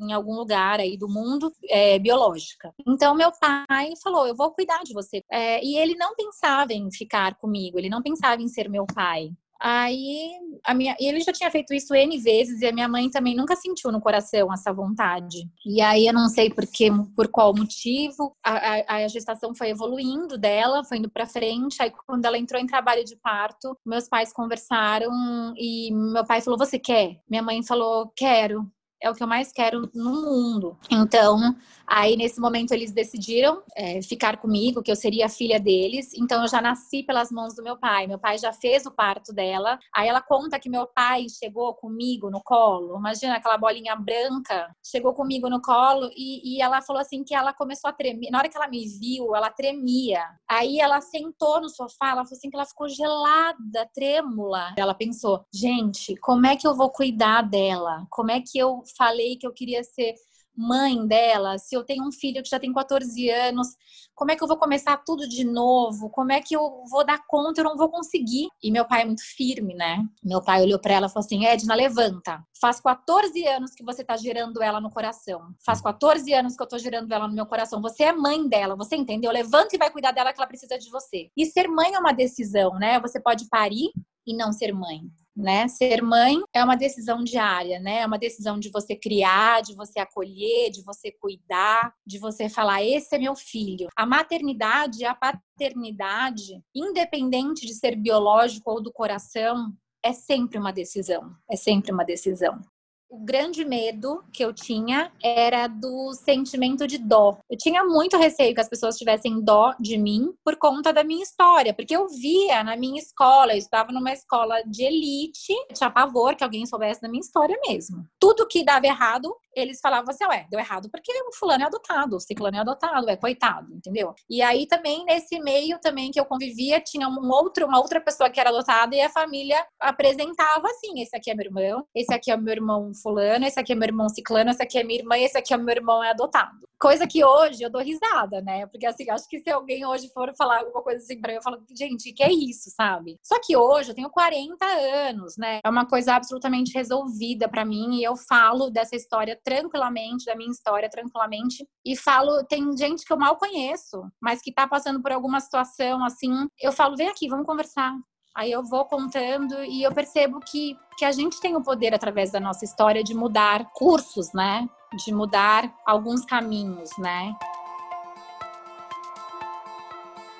em algum lugar aí do mundo é, biológica. Então meu pai falou, eu vou cuidar de você. É, e ele não pensava em ficar comigo, ele não pensava em ser meu pai. Aí a minha, ele já tinha feito isso N vezes e a minha mãe também nunca sentiu no coração essa vontade. E aí eu não sei por que, por qual motivo, a, a, a gestação foi evoluindo dela, foi indo para frente. Aí quando ela entrou em trabalho de parto, meus pais conversaram e meu pai falou: "Você quer?" Minha mãe falou: "Quero" é o que eu mais quero no mundo. Então, aí nesse momento eles decidiram é, ficar comigo, que eu seria a filha deles. Então, eu já nasci pelas mãos do meu pai. Meu pai já fez o parto dela. Aí ela conta que meu pai chegou comigo no colo. Imagina aquela bolinha branca. Chegou comigo no colo e, e ela falou assim que ela começou a tremer. Na hora que ela me viu, ela tremia. Aí ela sentou no sofá. Ela falou assim que ela ficou gelada, trêmula. Ela pensou, gente, como é que eu vou cuidar dela? Como é que eu falei que eu queria ser mãe dela, se eu tenho um filho que já tem 14 anos, como é que eu vou começar tudo de novo? Como é que eu vou dar conta? Eu não vou conseguir. E meu pai é muito firme, né? Meu pai olhou para ela e falou assim: Edna, levanta. Faz 14 anos que você tá gerando ela no coração. Faz 14 anos que eu tô gerando ela no meu coração. Você é mãe dela, você entendeu? Levanta e vai cuidar dela que ela precisa de você. E ser mãe é uma decisão, né? Você pode parir e não ser mãe né? Ser mãe é uma decisão diária, né? É uma decisão de você criar, de você acolher, de você cuidar, de você falar: esse é meu filho. A maternidade e a paternidade, independente de ser biológico ou do coração, é sempre uma decisão. É sempre uma decisão o grande medo que eu tinha era do sentimento de dó. Eu tinha muito receio que as pessoas tivessem dó de mim por conta da minha história, porque eu via na minha escola, eu estava numa escola de elite, tinha pavor que alguém soubesse da minha história mesmo. Tudo que dava errado, eles falavam assim, ué, deu errado porque o fulano é adotado, o ciclano é adotado, é coitado, entendeu? E aí também, nesse meio também que eu convivia, tinha um outro, uma outra pessoa que era adotada e a família apresentava assim, esse aqui é meu irmão, esse aqui é meu irmão fulano, esse aqui é meu irmão ciclano, esse aqui é minha irmã, esse aqui é meu irmão é adotado. Coisa que hoje eu dou risada, né? Porque assim, acho que se alguém hoje for falar alguma coisa assim pra mim, eu falo, gente, que é isso, sabe? Só que hoje eu tenho 40 anos, né? É uma coisa absolutamente resolvida para mim e eu falo dessa história tranquilamente, da minha história tranquilamente e falo, tem gente que eu mal conheço, mas que tá passando por alguma situação assim, eu falo, vem aqui, vamos conversar. Aí eu vou contando e eu percebo que, que a gente tem o poder, através da nossa história, de mudar cursos, né? De mudar alguns caminhos, né?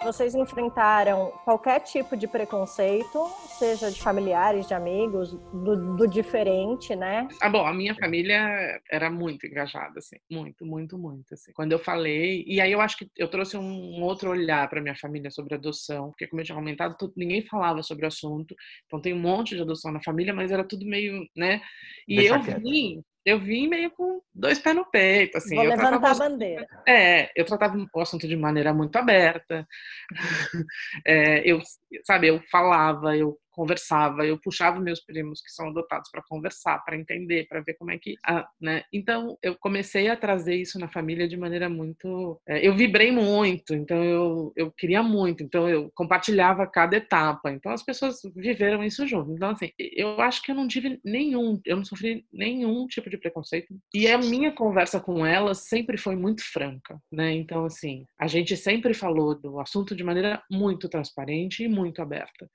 Vocês enfrentaram qualquer tipo de preconceito, seja de familiares, de amigos, do, do, diferente, né? Ah, bom, a minha família era muito engajada, assim, muito, muito, muito, assim. Quando eu falei, e aí eu acho que eu trouxe um outro olhar para minha família sobre adoção, porque como eu tinha comentado, ninguém falava sobre o assunto, então tem um monte de adoção na família, mas era tudo meio, né? E Deixa eu quieto. vim eu vim meio com dois pés no peito, assim. Vou eu levantar a bandeira. É, eu tratava o assunto de maneira muito aberta. *laughs* É, eu sabe, eu falava, eu conversava, eu puxava meus primos que são adotados para conversar, para entender, para ver como é que, ah, né? Então eu comecei a trazer isso na família de maneira muito, é, eu vibrei muito, então eu, eu queria muito, então eu compartilhava cada etapa, então as pessoas viveram isso junto. Então assim, eu acho que eu não tive nenhum, eu não sofri nenhum tipo de preconceito e a minha conversa com elas sempre foi muito franca, né? Então assim, a gente sempre falou do assunto de maneira muito transparente e muito aberta.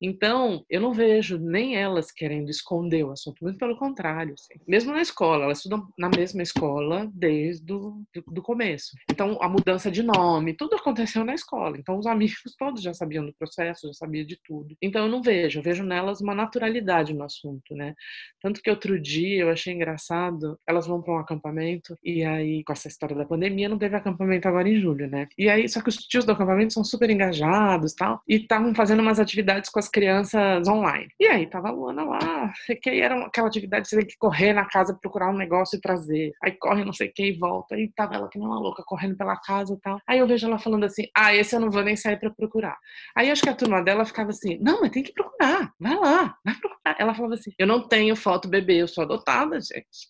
Então eu não vejo nem elas querendo esconder o assunto, muito pelo contrário. Assim. Mesmo na escola, elas estudam na mesma escola desde o do, do começo. Então, a mudança de nome, tudo aconteceu na escola. Então, os amigos *laughs* todos já sabiam do processo, já sabiam de tudo. Então, eu não vejo, eu vejo nelas uma naturalidade no assunto, né? Tanto que outro dia eu achei engraçado, elas vão para um acampamento e aí, com essa história da pandemia, não teve acampamento agora em julho, né? E aí, só que os tios do acampamento são super engajados tal, e estavam fazendo umas atividades com as crianças online. E aí tava a Luana lá, que era aquela atividade você tem que correr na casa, procurar um negócio e trazer. Aí corre não sei o que e volta. E tava ela que não uma louca, correndo pela casa e tal. Aí eu vejo ela falando assim: ah, esse eu não vou nem sair pra procurar. Aí acho que a turma dela ficava assim: não, mas tem que procurar, vai lá, vai procurar. Ela falava assim: eu não tenho foto bebê, eu sou adotada, gente.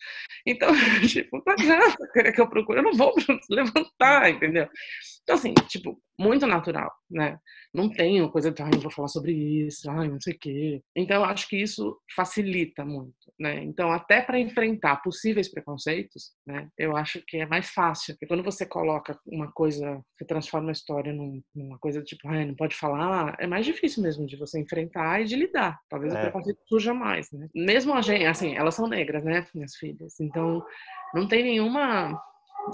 Então, *laughs* tipo, não adianta querer que eu procure, eu não vou *laughs* levantar, entendeu? Então, assim, tipo, muito natural, né? Não tenho coisa de, ai, eu vou falar sobre isso, ai, não sei o quê. Então, eu acho que isso facilita muito, né? Então, até para enfrentar possíveis preconceitos, né? Eu acho que é mais fácil. Porque quando você coloca uma coisa, você transforma a história num, numa coisa tipo, ai, não pode falar, é mais difícil mesmo de você enfrentar e de lidar. Talvez é. o preconceito surja mais, né? Mesmo a gente, assim, elas são negras, né, minhas filhas. Então, não tem nenhuma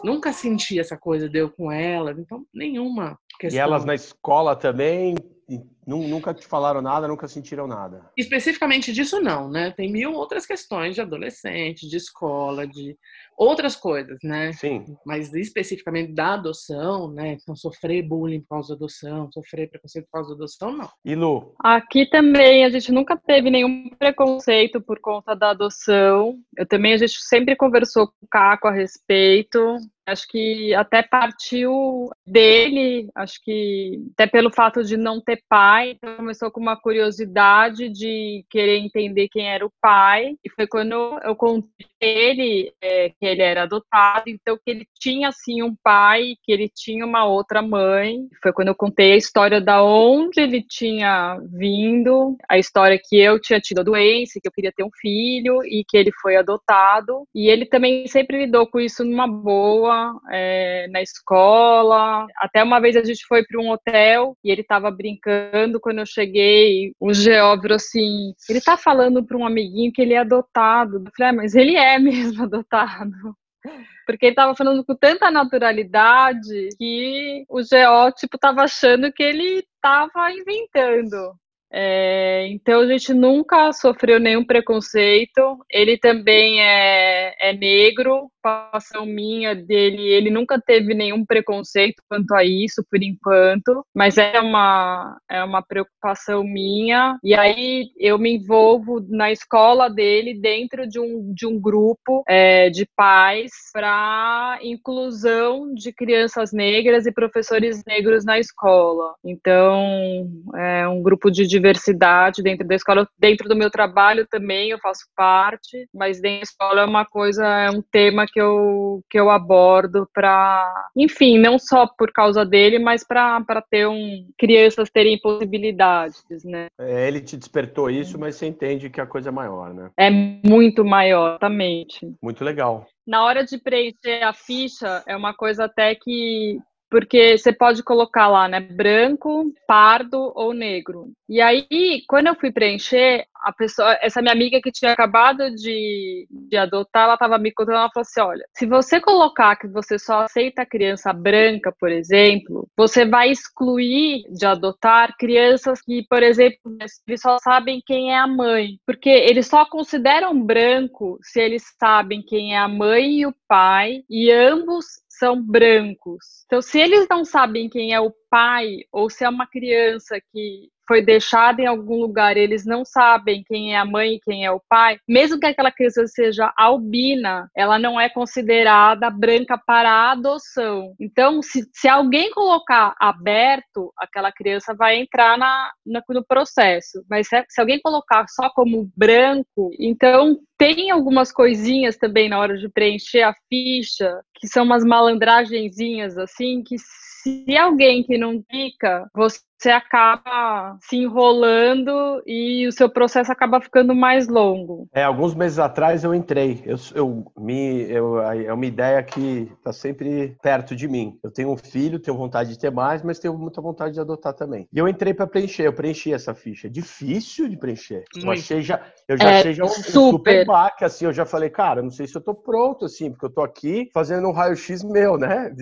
nunca senti essa coisa de eu com elas, então nenhuma questão. E elas na escola também nunca te falaram nada, nunca sentiram nada? Especificamente disso não, né? Tem mil outras questões de adolescente, de escola, de outras coisas, né? Sim. Mas especificamente da adoção, né? Então sofrer bullying por causa da adoção, sofrer preconceito por causa da adoção, não. E Lu? Aqui também a gente nunca teve nenhum preconceito por conta da adoção. Eu também a gente sempre conversou com o Caco a respeito. Acho que até partiu dele, acho que até pelo fato de não ter pai, então começou com uma curiosidade de querer entender quem era o pai, e foi quando eu contei ele é, que ele era adotado, então que ele tinha assim um pai, que ele tinha uma outra mãe. Foi quando eu contei a história da onde ele tinha vindo, a história que eu tinha tido a doença, que eu queria ter um filho e que ele foi adotado. E ele também sempre lidou com isso numa boa é, na escola. Até uma vez a gente foi para um hotel e ele estava brincando quando eu cheguei. O Geó virou assim: ele está falando para um amiguinho que ele é adotado. Eu falei, ah, mas ele é *laughs* mesmo adotado porque ele estava falando com tanta naturalidade que o Geó, tipo, tava achando que ele estava inventando. É, então a gente nunca sofreu nenhum preconceito. Ele também é, é negro, preocupação minha dele, ele nunca teve nenhum preconceito quanto a isso, por enquanto, mas é uma, é uma preocupação minha. E aí eu me envolvo na escola dele dentro de um, de um grupo é, de pais para inclusão de crianças negras e professores negros na escola. Então, é um grupo de diversidade dentro da escola. Dentro do meu trabalho também eu faço parte, mas dentro da escola é uma coisa, é um tema que eu, que eu abordo para, enfim, não só por causa dele, mas para ter um crianças terem possibilidades, né? É, ele te despertou isso, mas você entende que a coisa é maior, né? É muito maior, exatamente. Muito legal. Na hora de preencher a ficha, é uma coisa até que porque você pode colocar lá, né, branco, pardo ou negro. E aí, quando eu fui preencher, a pessoa, essa minha amiga que tinha acabado de, de adotar, ela estava me contando, ela falou assim, olha, se você colocar que você só aceita criança branca, por exemplo, você vai excluir de adotar crianças que, por exemplo, eles só sabem quem é a mãe, porque eles só consideram branco se eles sabem quem é a mãe e o pai, e ambos são brancos. Então, se eles não sabem quem é o pai, ou se é uma criança que foi deixada em algum lugar, eles não sabem quem é a mãe e quem é o pai, mesmo que aquela criança seja albina, ela não é considerada branca para a adoção. Então, se, se alguém colocar aberto, aquela criança vai entrar na, na no processo. Mas se, se alguém colocar só como branco, então tem algumas coisinhas também na hora de preencher a ficha, que são umas malandragenzinhas assim, que se alguém que não pica, você você acaba se enrolando e o seu processo acaba ficando mais longo. É, alguns meses atrás eu entrei. Eu, eu me, eu, é uma ideia que está sempre perto de mim. Eu tenho um filho, tenho vontade de ter mais, mas tenho muita vontade de adotar também. E eu entrei para preencher, eu preenchi essa ficha. Difícil de preencher. Eu achei já, eu já é, achei já um, super. um super baque, assim. Eu já falei, cara, não sei se eu tô pronto, assim, porque eu tô aqui fazendo um raio-x meu, né?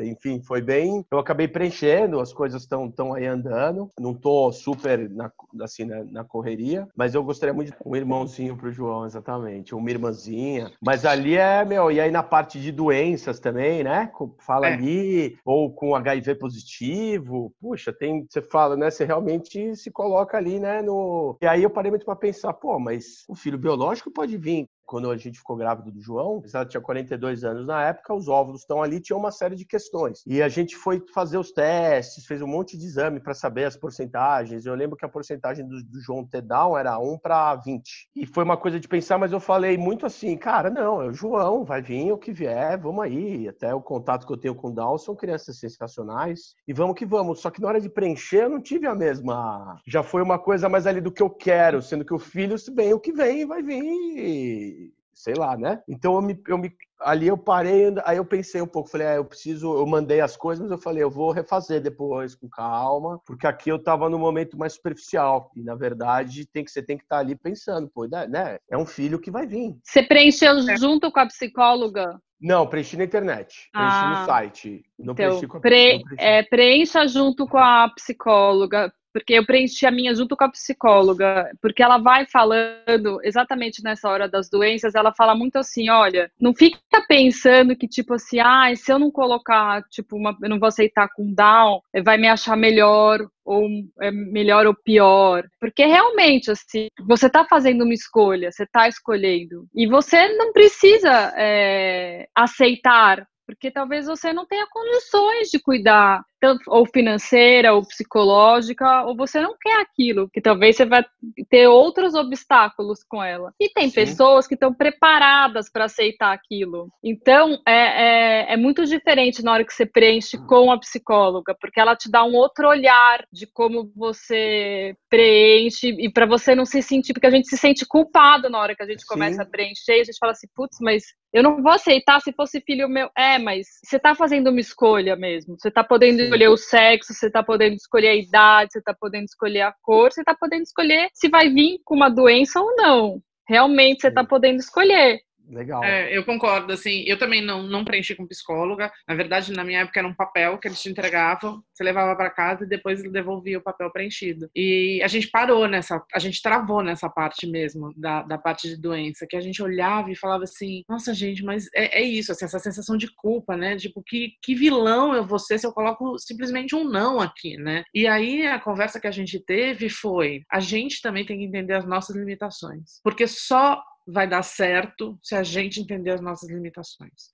Enfim, foi bem. Eu acabei preenchendo, as coisas estão tão aí andando. Não tô super na, assim na, na, correria, mas eu gostaria muito de um irmãozinho pro João, exatamente, uma irmãzinha. Mas ali é, meu, e aí na parte de doenças também, né? Fala é. ali, ou com HIV positivo. Puxa, tem, você fala, né? Você realmente se coloca ali, né? No... E aí eu parei muito para pensar, pô, mas o filho biológico pode vir quando a gente ficou grávido do João, ela tinha 42 anos na época, os óvulos estão ali, tinha uma série de questões. E a gente foi fazer os testes, fez um monte de exame para saber as porcentagens. Eu lembro que a porcentagem do, do João ter down era 1 para 20. E foi uma coisa de pensar, mas eu falei muito assim, cara, não, é o João, vai vir o que vier, vamos aí. Até o contato que eu tenho com o Down são crianças sensacionais. E vamos que vamos. Só que na hora de preencher, eu não tive a mesma. Já foi uma coisa mais ali do que eu quero, sendo que o filho, se bem o que vem, vai vir sei lá, né? Então eu me, eu me ali eu parei, aí eu pensei um pouco, falei, ah, eu preciso, eu mandei as coisas, mas eu falei, eu vou refazer depois com calma, porque aqui eu tava no momento mais superficial e na verdade tem que você tem que estar tá ali pensando, pô, né, né? É um filho que vai vir. Você preencheu junto com a psicóloga? Não, preenchi na internet, preenchi ah, no site. Não então, preenchi com a pre, é, preencha junto com a psicóloga, porque eu preenchi a minha junto com a psicóloga, porque ela vai falando exatamente nessa hora das doenças, ela fala muito assim, olha, não fica pensando que tipo assim, ah, se eu não colocar, tipo, uma, eu não vou aceitar com down, vai me achar melhor ou é melhor ou pior, porque realmente assim, você está fazendo uma escolha, você está escolhendo e você não precisa é, aceitar porque talvez você não tenha condições de cuidar tanto ou financeira ou psicológica, ou você não quer aquilo, que talvez você vai ter outros obstáculos com ela. E tem Sim. pessoas que estão preparadas para aceitar aquilo. Então, é, é, é, muito diferente na hora que você preenche com a psicóloga, porque ela te dá um outro olhar de como você preenche, e para você não se sentir, porque a gente se sente culpado na hora que a gente Sim. começa a preencher, e a gente fala assim, putz, mas eu não vou aceitar se fosse filho meu. É, mas você está fazendo uma escolha mesmo. Você está podendo escolher o sexo, você está podendo escolher a idade, você está podendo escolher a cor, você está podendo escolher se vai vir com uma doença ou não. Realmente você está podendo escolher. Legal. É, eu concordo, assim, eu também não, não preenchi com psicóloga. Na verdade, na minha época era um papel que eles te entregavam, você levava para casa e depois devolvia o papel preenchido. E a gente parou nessa, a gente travou nessa parte mesmo, da, da parte de doença, que a gente olhava e falava assim, nossa gente, mas é, é isso, assim, essa sensação de culpa, né? Tipo, que, que vilão eu vou ser se eu coloco simplesmente um não aqui, né? E aí a conversa que a gente teve foi, a gente também tem que entender as nossas limitações. Porque só vai dar certo se a gente entender as nossas limitações.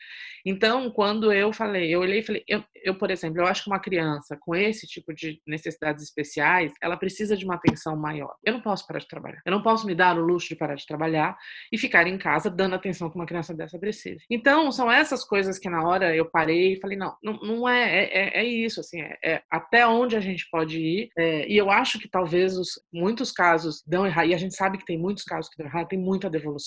Então, quando eu falei, eu olhei e falei, eu, eu, por exemplo, eu acho que uma criança com esse tipo de necessidades especiais, ela precisa de uma atenção maior. Eu não posso parar de trabalhar. Eu não posso me dar o luxo de parar de trabalhar e ficar em casa dando atenção que uma criança dessa precisa. Então, são essas coisas que na hora eu parei e falei, não, não, não é, é, é, é isso, assim, é, é, até onde a gente pode ir. É, e eu acho que talvez os, muitos casos dão errado, e a gente sabe que tem muitos casos que dão errado, tem muita devolução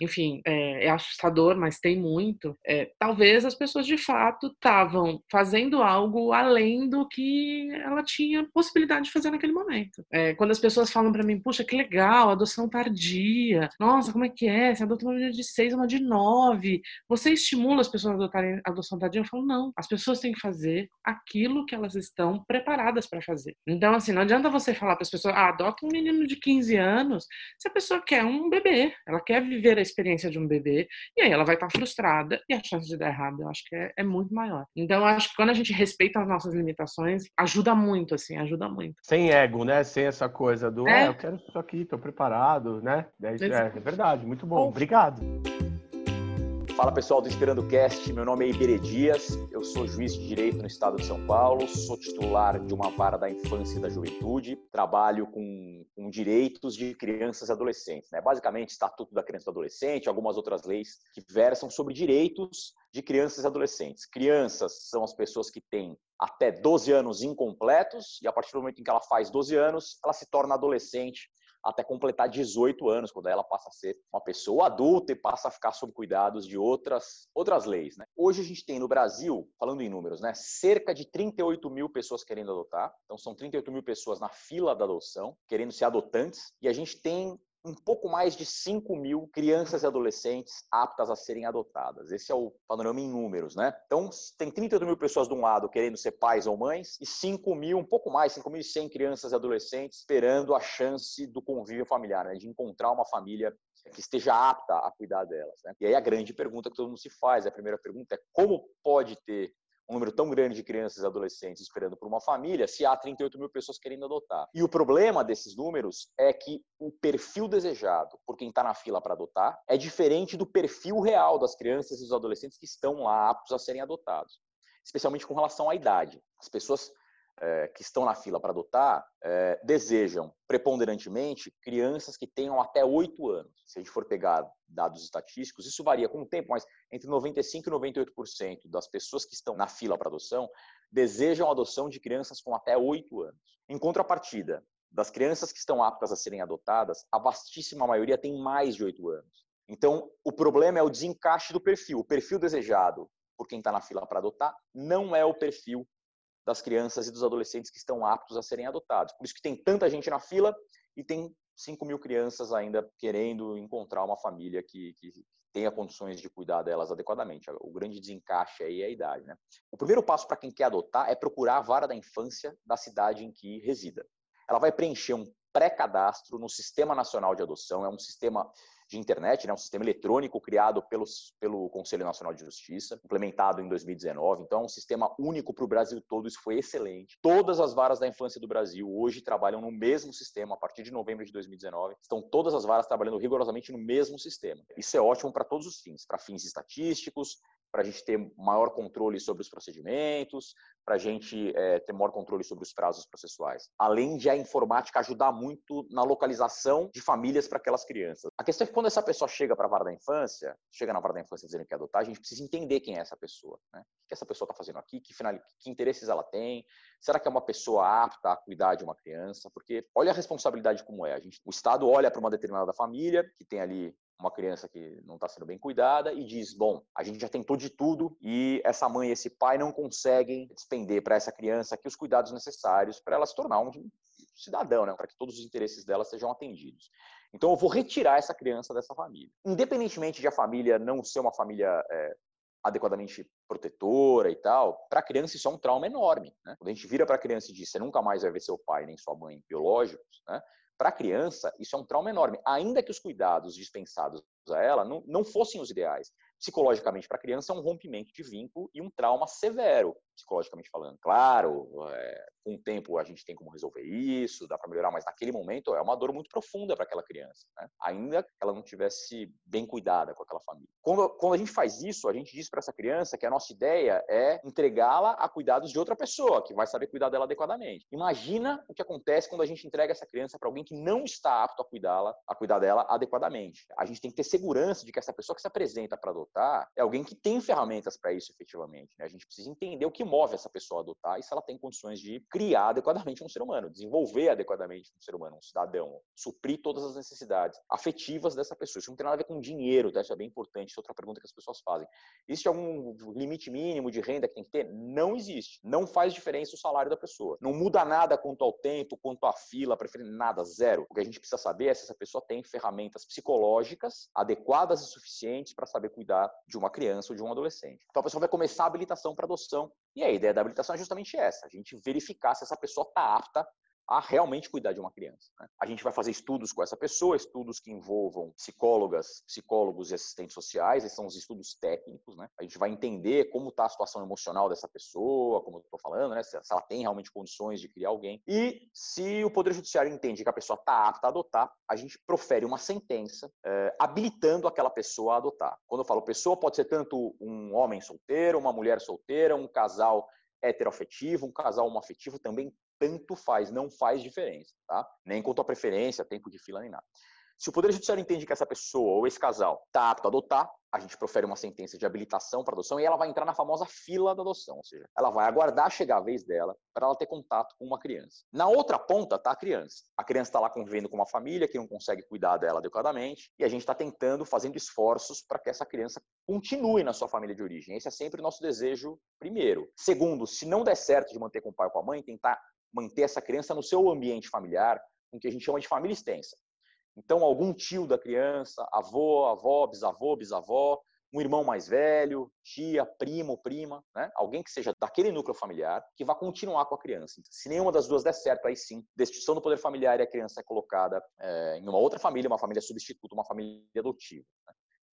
enfim, é, é assustador, mas tem muito. É, talvez as pessoas de fato estavam fazendo algo além do que ela tinha possibilidade de fazer naquele momento. É, quando as pessoas falam para mim, puxa, que legal, adoção tardia, nossa, como é que é? Você adota uma menina de seis, uma de nove. Você estimula as pessoas a adotarem adoção tardia? Eu falo, não. As pessoas têm que fazer aquilo que elas estão preparadas para fazer. Então, assim, não adianta você falar para as pessoas, ah, adota um menino de 15 anos se a pessoa quer um bebê, ela quer viver a experiência de um bebê, e aí ela vai estar frustrada e a chance de dar errado, eu acho que é, é muito maior. Então, eu acho que quando a gente respeita as nossas limitações, ajuda muito, assim, ajuda muito. Sem ego, né? Sem essa coisa do, é, é eu quero isso aqui, tô preparado, né? É, é, é verdade, muito bom. Obrigado. Fala pessoal do Inspirando Cast, meu nome é Iberê Dias, eu sou juiz de direito no estado de São Paulo, sou titular de uma vara da infância e da juventude, trabalho com, com direitos de crianças e adolescentes, né? basicamente Estatuto da Criança e do Adolescente, algumas outras leis que versam sobre direitos de crianças e adolescentes. Crianças são as pessoas que têm até 12 anos incompletos e a partir do momento em que ela faz 12 anos, ela se torna adolescente até completar 18 anos, quando ela passa a ser uma pessoa adulta e passa a ficar sob cuidados de outras, outras leis. Né? Hoje a gente tem no Brasil, falando em números, né, cerca de 38 mil pessoas querendo adotar. Então são 38 mil pessoas na fila da adoção, querendo ser adotantes. E a gente tem um pouco mais de 5 mil crianças e adolescentes aptas a serem adotadas. Esse é o panorama em números, né? Então, tem 38 mil pessoas de um lado querendo ser pais ou mães e 5 mil, um pouco mais, 5.100 crianças e adolescentes esperando a chance do convívio familiar, né? de encontrar uma família que esteja apta a cuidar delas. Né? E aí a grande pergunta que todo mundo se faz, a primeira pergunta é como pode ter um número tão grande de crianças e adolescentes esperando por uma família, se há 38 mil pessoas querendo adotar. E o problema desses números é que o perfil desejado por quem está na fila para adotar é diferente do perfil real das crianças e dos adolescentes que estão lá aptos a serem adotados, especialmente com relação à idade. As pessoas é, que estão na fila para adotar é, desejam preponderantemente crianças que tenham até 8 anos. Se a gente for pegar dados estatísticos, isso varia com o tempo, mas entre 95% e 98% das pessoas que estão na fila para adoção desejam a adoção de crianças com até 8 anos. Em contrapartida, das crianças que estão aptas a serem adotadas, a vastíssima maioria tem mais de 8 anos. Então, o problema é o desencaixe do perfil. O perfil desejado por quem está na fila para adotar não é o perfil das crianças e dos adolescentes que estão aptos a serem adotados. Por isso que tem tanta gente na fila e tem 5 mil crianças ainda querendo encontrar uma família que, que tenha condições de cuidar delas adequadamente. O grande desencaixe aí é a idade. Né? O primeiro passo para quem quer adotar é procurar a vara da infância da cidade em que resida. Ela vai preencher um pré-cadastro no Sistema Nacional de Adoção, é um sistema de internet, né, um sistema eletrônico criado pelos, pelo Conselho Nacional de Justiça, implementado em 2019. Então, é um sistema único para o Brasil todo, isso foi excelente. Todas as varas da infância do Brasil hoje trabalham no mesmo sistema, a partir de novembro de 2019. Estão todas as varas trabalhando rigorosamente no mesmo sistema. Isso é ótimo para todos os fins, para fins estatísticos, para a gente ter maior controle sobre os procedimentos, para a gente é, ter maior controle sobre os prazos processuais. Além de a informática ajudar muito na localização de famílias para aquelas crianças. A questão é que quando essa pessoa chega para a vara da infância, chega na vara da infância dizendo que quer adotar, a gente precisa entender quem é essa pessoa. Né? O que essa pessoa está fazendo aqui, que, final, que interesses ela tem, será que é uma pessoa apta a cuidar de uma criança? Porque olha a responsabilidade como é. A gente, o Estado olha para uma determinada família que tem ali uma criança que não está sendo bem cuidada e diz: bom, a gente já tentou de tudo e essa mãe e esse pai não conseguem despender para essa criança aqui os cuidados necessários para ela se tornar um cidadão, né? para que todos os interesses dela sejam atendidos. Então eu vou retirar essa criança dessa família. Independentemente de a família não ser uma família é, adequadamente protetora e tal, para a criança isso é um trauma enorme. Né? Quando a gente vira para a criança e diz: você nunca mais vai ver seu pai nem sua mãe biológicos, né? Para a criança, isso é um trauma enorme. Ainda que os cuidados dispensados a ela não, não fossem os ideais. Psicologicamente, para a criança, é um rompimento de vínculo e um trauma severo, psicologicamente falando. Claro, é, com o tempo a gente tem como resolver isso, dá para melhorar, mas naquele momento é uma dor muito profunda para aquela criança, né? ainda que ela não tivesse bem cuidada com aquela família. Quando, quando a gente faz isso, a gente diz para essa criança que a nossa ideia é entregá-la a cuidados de outra pessoa, que vai saber cuidar dela adequadamente. Imagina o que acontece quando a gente entrega essa criança para alguém que não está apto a cuidá-la, a cuidar dela adequadamente. A gente tem que ter segurança de que essa pessoa que se apresenta para adotar é alguém que tem ferramentas para isso efetivamente. Né? A gente precisa entender o que move essa pessoa a adotar e se ela tem condições de criar adequadamente um ser humano, desenvolver adequadamente um ser humano, um cidadão, suprir todas as necessidades afetivas dessa pessoa. Isso não tem nada a ver com dinheiro, tá? isso é bem importante, isso é outra pergunta que as pessoas fazem. Existe algum limite mínimo de renda que tem que ter? Não existe. Não faz diferença o salário da pessoa. Não muda nada quanto ao tempo, quanto à fila, preferindo nada, zero. O que a gente precisa saber é se essa pessoa tem ferramentas psicológicas adequadas e suficientes para saber cuidar de uma criança ou de um adolescente. Então a pessoa vai começar a habilitação para adoção. E a ideia da habilitação é justamente essa: a gente verificar se essa pessoa está apta a realmente cuidar de uma criança. Né? A gente vai fazer estudos com essa pessoa, estudos que envolvam psicólogas, psicólogos e assistentes sociais, esses são os estudos técnicos. Né? A gente vai entender como está a situação emocional dessa pessoa, como eu estou falando, né? se ela tem realmente condições de criar alguém. E se o Poder Judiciário entende que a pessoa está apta a adotar, a gente profere uma sentença é, habilitando aquela pessoa a adotar. Quando eu falo pessoa, pode ser tanto um homem solteiro, uma mulher solteira, um casal heteroafetivo, um casal homoafetivo também tanto faz, não faz diferença, tá? Nem quanto a preferência, tempo de fila, nem nada. Se o Poder Judiciário entende que essa pessoa ou esse casal está apto a adotar, a gente profere uma sentença de habilitação para adoção e ela vai entrar na famosa fila da adoção, ou seja, ela vai aguardar chegar a vez dela para ela ter contato com uma criança. Na outra ponta está a criança. A criança está lá convivendo com uma família que não consegue cuidar dela adequadamente e a gente está tentando, fazendo esforços para que essa criança continue na sua família de origem. Esse é sempre o nosso desejo primeiro. Segundo, se não der certo de manter com o pai ou com a mãe, tentar manter essa criança no seu ambiente familiar, o que a gente chama de família extensa. Então, algum tio da criança, avô, avó, bisavô, bisavó, um irmão mais velho, tia, primo, prima, né? alguém que seja daquele núcleo familiar, que vá continuar com a criança. Então, se nenhuma das duas der certo, aí sim, destituição do poder familiar e a criança é colocada é, em uma outra família, uma família substituta, uma família adotiva.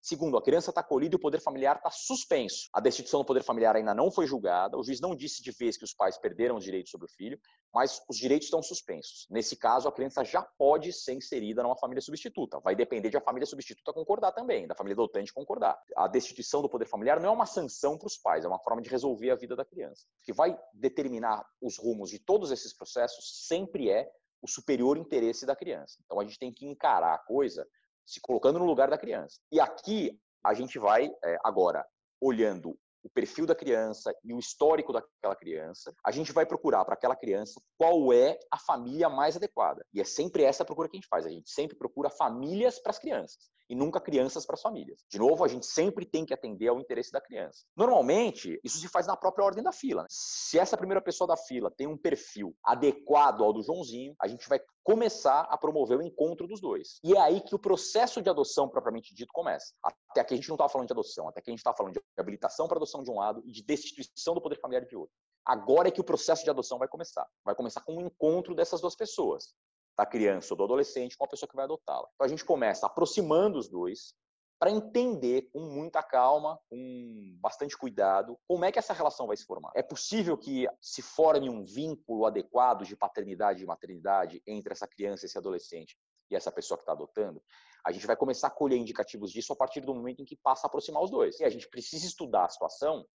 Segundo, a criança está acolhida e o poder familiar está suspenso. A destituição do poder familiar ainda não foi julgada, o juiz não disse de vez que os pais perderam os direitos sobre o filho, mas os direitos estão suspensos. Nesse caso, a criança já pode ser inserida numa família substituta. Vai depender de a família substituta concordar também, da família adotante concordar. A destituição do poder familiar não é uma sanção para os pais, é uma forma de resolver a vida da criança. O que vai determinar os rumos de todos esses processos sempre é o superior interesse da criança. Então a gente tem que encarar a coisa se colocando no lugar da criança. E aqui a gente vai é, agora olhando o perfil da criança e o histórico daquela criança, a gente vai procurar para aquela criança qual é a família mais adequada. E é sempre essa a procura que a gente faz. A gente sempre procura famílias para as crianças e nunca crianças para as famílias. De novo, a gente sempre tem que atender ao interesse da criança. Normalmente, isso se faz na própria ordem da fila. Né? Se essa primeira pessoa da fila tem um perfil adequado ao do Joãozinho, a gente vai começar a promover o encontro dos dois. E é aí que o processo de adoção propriamente dito começa. Até aqui a gente não estava falando de adoção, até aqui a gente estava falando de habilitação para adoção de um lado e de destituição do poder familiar de outro. Agora é que o processo de adoção vai começar. Vai começar com o encontro dessas duas pessoas, da criança ou do adolescente com a pessoa que vai adotá-la. Então a gente começa aproximando os dois, para entender com muita calma, com bastante cuidado, como é que essa relação vai se formar. É possível que se forme um vínculo adequado de paternidade e maternidade entre essa criança, esse adolescente essa pessoa que está adotando? A gente vai começar a colher indicativos disso a partir do momento em que passa a aproximar os dois. E a gente precisa estudar a situação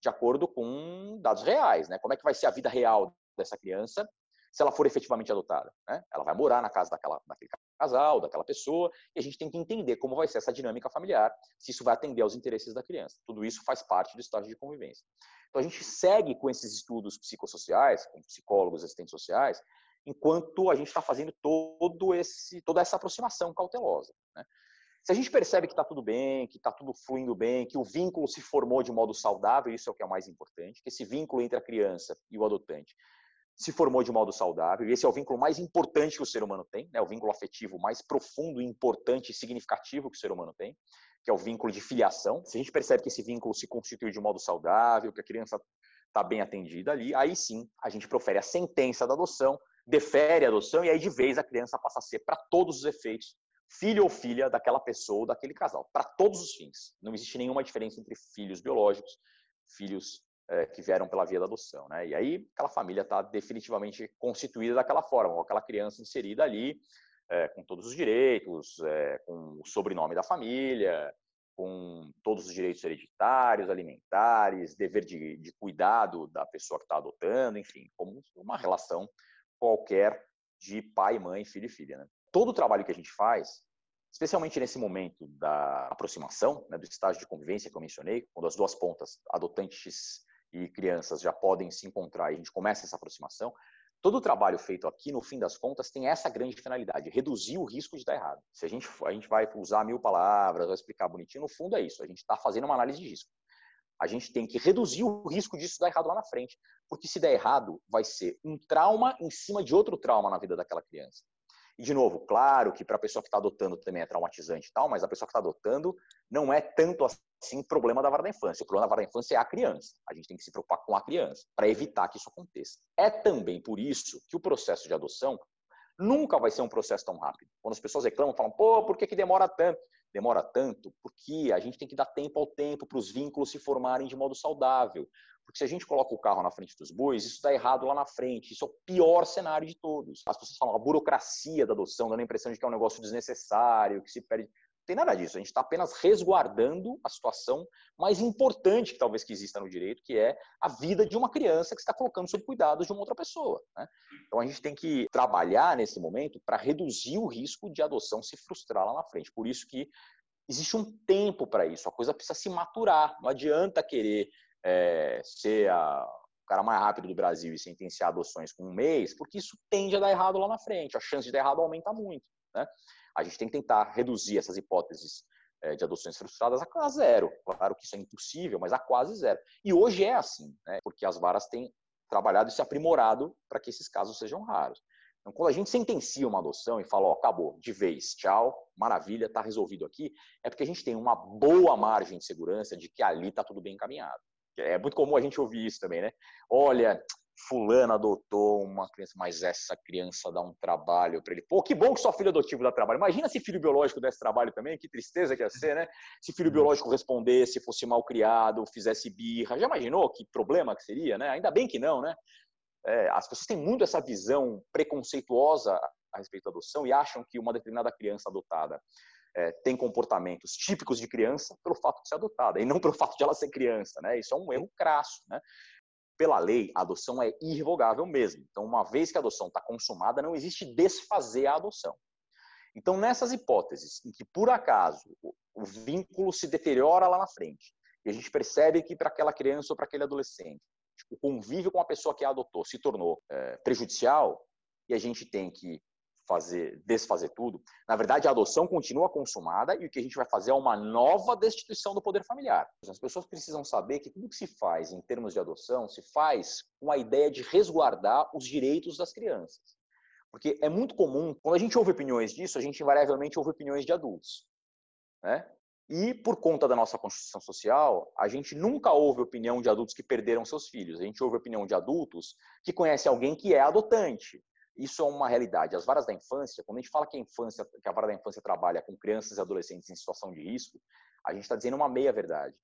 de acordo com dados reais, né? Como é que vai ser a vida real dessa criança se ela for efetivamente adotada. Né? Ela vai morar na casa daquela, daquele casal, daquela pessoa, e a gente tem que entender como vai ser essa dinâmica familiar, se isso vai atender aos interesses da criança. Tudo isso faz parte do estágio de convivência. Então a gente segue com esses estudos psicossociais, com psicólogos, assistentes sociais, enquanto a gente está fazendo todo esse, toda essa aproximação cautelosa. Né? Se a gente percebe que está tudo bem, que está tudo fluindo bem, que o vínculo se formou de modo saudável, isso é o que é o mais importante, que esse vínculo entre a criança e o adotante se formou de modo saudável, e esse é o vínculo mais importante que o ser humano tem, né? o vínculo afetivo mais profundo, importante e significativo que o ser humano tem, que é o vínculo de filiação. Se a gente percebe que esse vínculo se constituiu de modo saudável, que a criança está bem atendida ali, aí sim a gente profere a sentença da adoção, defere a adoção, e aí de vez a criança passa a ser, para todos os efeitos, filho ou filha daquela pessoa ou daquele casal, para todos os fins. Não existe nenhuma diferença entre filhos biológicos, filhos é, que vieram pela via da adoção. Né? E aí aquela família está definitivamente constituída daquela forma, com aquela criança inserida ali, é, com todos os direitos, é, com o sobrenome da família, com todos os direitos hereditários, alimentares, dever de, de cuidado da pessoa que está adotando, enfim, como uma relação qualquer de pai, mãe, filho e filha. Né? Todo o trabalho que a gente faz, especialmente nesse momento da aproximação, né, do estágio de convivência que eu mencionei, quando as duas pontas, adotantes e crianças já podem se encontrar e a gente começa essa aproximação, todo o trabalho feito aqui, no fim das contas, tem essa grande finalidade, reduzir o risco de dar errado. Se a gente, a gente vai usar mil palavras, vai explicar bonitinho, no fundo é isso, a gente está fazendo uma análise de risco. A gente tem que reduzir o risco disso dar errado lá na frente, porque se der errado, vai ser um trauma em cima de outro trauma na vida daquela criança. E, de novo, claro que para a pessoa que está adotando também é traumatizante e tal, mas a pessoa que está adotando não é tanto assim problema da vara da infância. O problema da vara da infância é a criança. A gente tem que se preocupar com a criança para evitar que isso aconteça. É também por isso que o processo de adoção nunca vai ser um processo tão rápido. Quando as pessoas reclamam, falam, pô, por que, que demora tanto? Demora tanto porque a gente tem que dar tempo ao tempo para os vínculos se formarem de modo saudável. Porque se a gente coloca o carro na frente dos bois, isso dá errado lá na frente. Isso é o pior cenário de todos. As pessoas falam a burocracia da adoção, dando a impressão de que é um negócio desnecessário, que se perde. Tem nada disso. A gente está apenas resguardando a situação mais importante que talvez que exista no direito, que é a vida de uma criança que está colocando sob cuidados de uma outra pessoa. Né? Então a gente tem que trabalhar nesse momento para reduzir o risco de adoção se frustrar lá na frente. Por isso que existe um tempo para isso. A coisa precisa se maturar. Não adianta querer é, ser a, o cara mais rápido do Brasil e sentenciar adoções com um mês, porque isso tende a dar errado lá na frente. A chance de dar errado aumenta muito. Né? A gente tem que tentar reduzir essas hipóteses é, de adoções frustradas a zero. Claro que isso é impossível, mas a quase zero. E hoje é assim, né? porque as varas têm trabalhado e se aprimorado para que esses casos sejam raros. Então, quando a gente sentencia uma adoção e fala, ó, acabou, de vez, tchau, maravilha, está resolvido aqui, é porque a gente tem uma boa margem de segurança de que ali está tudo bem encaminhado. É muito comum a gente ouvir isso também, né? Olha, fulano adotou uma criança, mas essa criança dá um trabalho para ele. Pô, que bom que só filho adotivo dá trabalho. Imagina se filho biológico desse trabalho também, que tristeza que ia ser, né? Se filho uhum. biológico respondesse, fosse mal criado, fizesse birra. Já imaginou que problema que seria, né? Ainda bem que não, né? É, as pessoas têm muito essa visão preconceituosa a respeito da adoção e acham que uma determinada criança adotada é, tem comportamentos típicos de criança pelo fato de ser adotada e não pelo fato de ela ser criança, né? Isso é um erro crasso, né? Pela lei, a adoção é irrevogável mesmo. Então, uma vez que a adoção está consumada, não existe desfazer a adoção. Então, nessas hipóteses em que, por acaso, o vínculo se deteriora lá na frente, e a gente percebe que para aquela criança ou para aquele adolescente, o convívio com a pessoa que a adotou se tornou é, prejudicial, e a gente tem que fazer, desfazer tudo. Na verdade, a adoção continua consumada e o que a gente vai fazer é uma nova destituição do poder familiar. As pessoas precisam saber que tudo que se faz em termos de adoção se faz com a ideia de resguardar os direitos das crianças. Porque é muito comum, quando a gente ouve opiniões disso, a gente invariavelmente ouve opiniões de adultos. Né? E por conta da nossa Constituição Social, a gente nunca ouve opinião de adultos que perderam seus filhos. A gente ouve opinião de adultos que conhecem alguém que é adotante, isso é uma realidade. As varas da infância, quando a gente fala que a infância, que a vara da infância trabalha com crianças e adolescentes em situação de risco, a gente está dizendo uma meia verdade.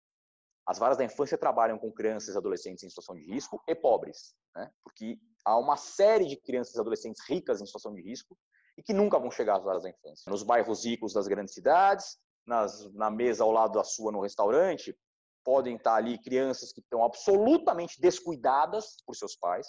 As varas da infância trabalham com crianças e adolescentes em situação de risco e pobres, né? Porque há uma série de crianças e adolescentes ricas em situação de risco e que nunca vão chegar às varas da infância. Nos bairros ricos das grandes cidades, nas, na mesa ao lado da sua no restaurante, podem estar ali crianças que estão absolutamente descuidadas por seus pais?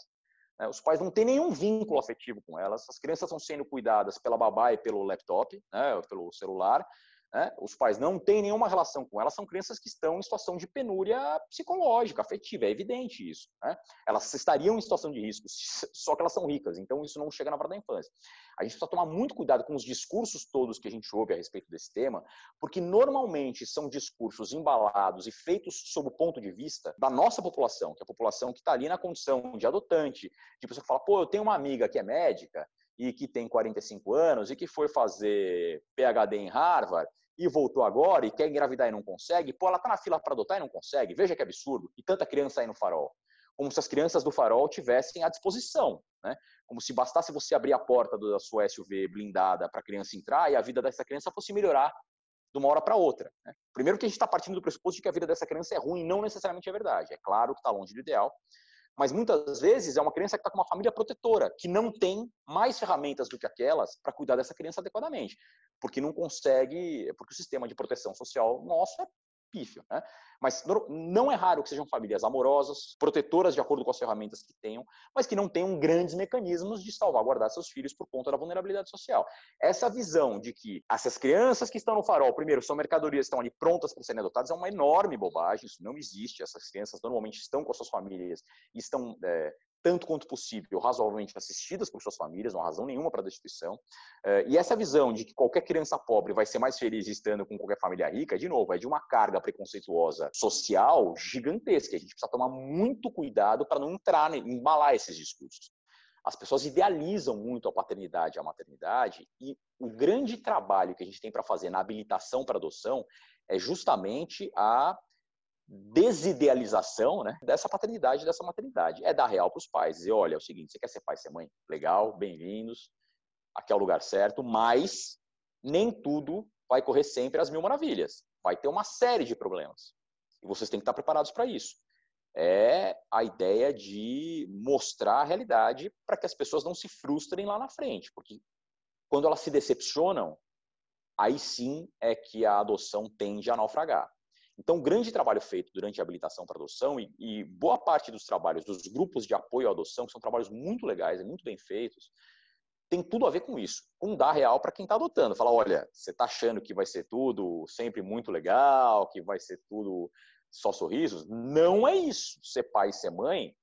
Os pais não têm nenhum vínculo afetivo com elas. As crianças estão sendo cuidadas pela babá e pelo laptop, né? pelo celular. Né? Os pais não têm nenhuma relação com elas, são crianças que estão em situação de penúria psicológica, afetiva, é evidente isso. Né? Elas estariam em situação de risco, só que elas são ricas, então isso não chega na vara da infância. A gente precisa tomar muito cuidado com os discursos todos que a gente ouve a respeito desse tema, porque normalmente são discursos embalados e feitos sob o ponto de vista da nossa população, que é a população que está ali na condição de adotante, de pessoa que fala, pô, eu tenho uma amiga que é médica, e que tem 45 anos e que foi fazer PhD em Harvard e voltou agora e quer engravidar e não consegue, pô, ela tá na fila para adotar e não consegue. Veja que absurdo. E tanta criança aí no farol. Como se as crianças do farol tivessem à disposição, né? Como se bastasse você abrir a porta da sua SUV blindada para a criança entrar e a vida dessa criança fosse melhorar de uma hora para outra. Né? Primeiro que a gente está partindo do pressuposto de que a vida dessa criança é ruim, não necessariamente é verdade. É claro que está longe do ideal, mas muitas vezes é uma criança que está com uma família protetora, que não tem mais ferramentas do que aquelas para cuidar dessa criança adequadamente, porque não consegue, porque o sistema de proteção social nosso é pífio, né? Mas não é raro que sejam famílias amorosas, protetoras de acordo com as ferramentas que tenham, mas que não tenham grandes mecanismos de salvaguardar seus filhos por conta da vulnerabilidade social. Essa visão de que essas crianças que estão no farol, primeiro, são mercadorias, estão ali prontas para serem adotadas, é uma enorme bobagem, isso não existe. Essas crianças normalmente estão com as suas famílias e estão é, tanto quanto possível, razoavelmente assistidas por suas famílias, não há razão nenhuma para a destituição. Eh, e essa visão de que qualquer criança pobre vai ser mais feliz estando com qualquer família rica, de novo, é de uma carga preconceituosa social gigantesca. A gente precisa tomar muito cuidado para não entrar, embalar esses discursos. As pessoas idealizam muito a paternidade e a maternidade e o grande trabalho que a gente tem para fazer na habilitação para adoção é justamente a desidealização né, dessa paternidade, dessa maternidade. É dar real para os pais, dizer, olha, é o seguinte, você quer ser pai, ser mãe? Legal, bem-vindos, aqui é o lugar certo, mas nem tudo vai correr sempre às mil maravilhas. Vai ter uma série de problemas. E vocês têm que estar preparados para isso é a ideia de mostrar a realidade para que as pessoas não se frustrem lá na frente, porque quando elas se decepcionam, aí sim é que a adoção tende a naufragar. Então, grande trabalho feito durante a habilitação para adoção e, e, boa parte dos trabalhos dos grupos de apoio à adoção, que são trabalhos muito legais e muito bem feitos, tem tudo a ver com isso, com dar real para quem está adotando. Fala, olha, você está achando que vai ser tudo sempre muito legal, que vai ser tudo só sorrisos. Não é isso. Ser pai e ser mãe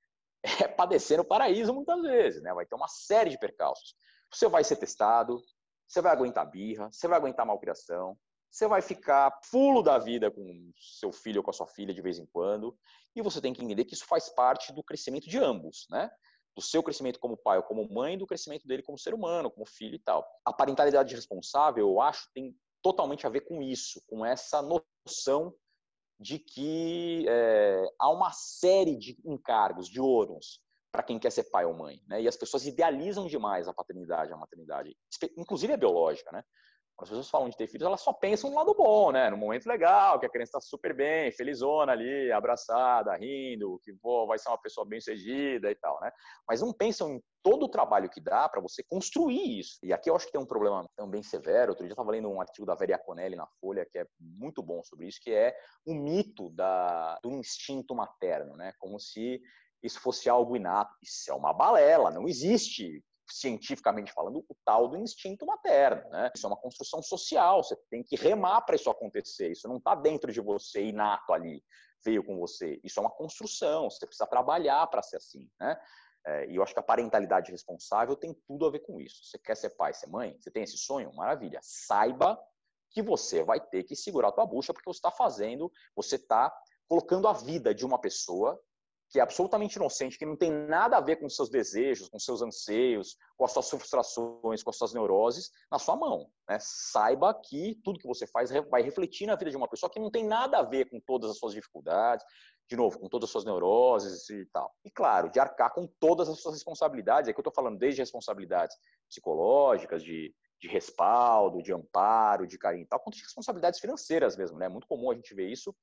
*laughs* é padecer no paraíso muitas vezes, né? Vai ter uma série de percalços. Você vai ser testado, você vai aguentar birra, você vai aguentar malcriação, você vai ficar fulo da vida com seu filho ou com a sua filha de vez em quando, e você tem que entender que isso faz parte do crescimento de ambos, né? Do seu crescimento como pai ou como mãe, do crescimento dele como ser humano, como filho e tal. A parentalidade responsável, eu acho, tem totalmente a ver com isso, com essa noção de que é, há uma série de encargos, de ônus, para quem quer ser pai ou mãe. Né? E as pessoas idealizam demais a paternidade, a maternidade, inclusive a biológica. Né? As pessoas falam de ter filhos, elas só pensam no lado bom, né? no momento legal, que a criança está super bem, felizona ali, abraçada, rindo, que pô, vai ser uma pessoa bem sucedida e tal. Né? Mas não pensam em todo o trabalho que dá para você construir isso. E aqui eu acho que tem um problema também severo. Outro dia eu estava lendo um artigo da Vera Conelli na Folha, que é muito bom sobre isso, que é o mito da, do instinto materno, né? Como se isso fosse algo inato. Isso é uma balela, não existe cientificamente falando, o tal do instinto materno. Né? Isso é uma construção social, você tem que remar para isso acontecer. Isso não está dentro de você, inato ali, veio com você. Isso é uma construção, você precisa trabalhar para ser assim. Né? É, e eu acho que a parentalidade responsável tem tudo a ver com isso. Você quer ser pai, ser mãe? Você tem esse sonho? Maravilha. Saiba que você vai ter que segurar a tua bucha porque você está fazendo, você está colocando a vida de uma pessoa que é absolutamente inocente, que não tem nada a ver com seus desejos, com seus anseios, com as suas frustrações, com as suas neuroses, na sua mão. Né? Saiba que tudo que você faz vai refletir na vida de uma pessoa que não tem nada a ver com todas as suas dificuldades, de novo, com todas as suas neuroses e tal. E, claro, de arcar com todas as suas responsabilidades. É que eu estou falando desde responsabilidades psicológicas, de, de respaldo, de amparo, de carinho e tal, quanto de responsabilidades financeiras mesmo. Né? É muito comum a gente ver isso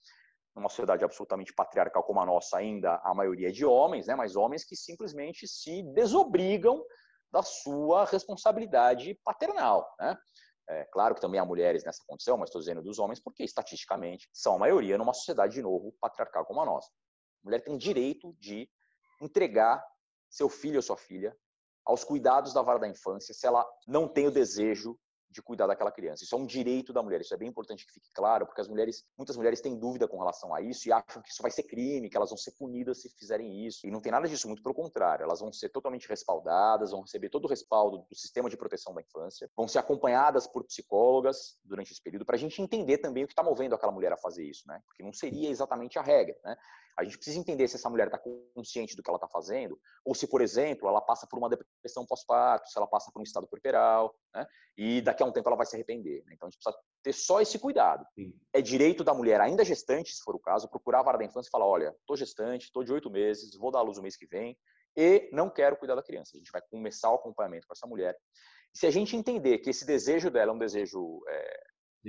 numa sociedade absolutamente patriarcal como a nossa ainda, a maioria é de homens, né? mas homens que simplesmente se desobrigam da sua responsabilidade paternal. Né? É, claro que também há mulheres nessa condição, mas estou dizendo dos homens porque, estatisticamente, são a maioria numa sociedade, de novo, patriarcal como a nossa. A mulher tem direito de entregar seu filho ou sua filha aos cuidados da vara da infância se ela não tem o desejo de cuidar daquela criança. Isso é um direito da mulher. Isso é bem importante que fique claro, porque as mulheres, muitas mulheres têm dúvida com relação a isso e acham que isso vai ser crime, que elas vão ser punidas se fizerem isso. E não tem nada disso, muito pelo contrário. Elas vão ser totalmente respaldadas, vão receber todo o respaldo do sistema de proteção da infância, vão ser acompanhadas por psicólogas durante esse período para a gente entender também o que está movendo aquela mulher a fazer isso, né? Porque não seria exatamente a regra, né? A gente precisa entender se essa mulher está consciente do que ela está fazendo, ou se, por exemplo, ela passa por uma depressão pós-parto, se ela passa por um estado puerperal, né? E daqui a um tempo ela vai se arrepender. Né? Então a gente precisa ter só esse cuidado. Sim. É direito da mulher, ainda gestante, se for o caso, procurar a vara da infância e falar: olha, estou gestante, estou de oito meses, vou dar à luz o mês que vem e não quero cuidar da criança. A gente vai começar o acompanhamento com essa mulher. E se a gente entender que esse desejo dela é um desejo é,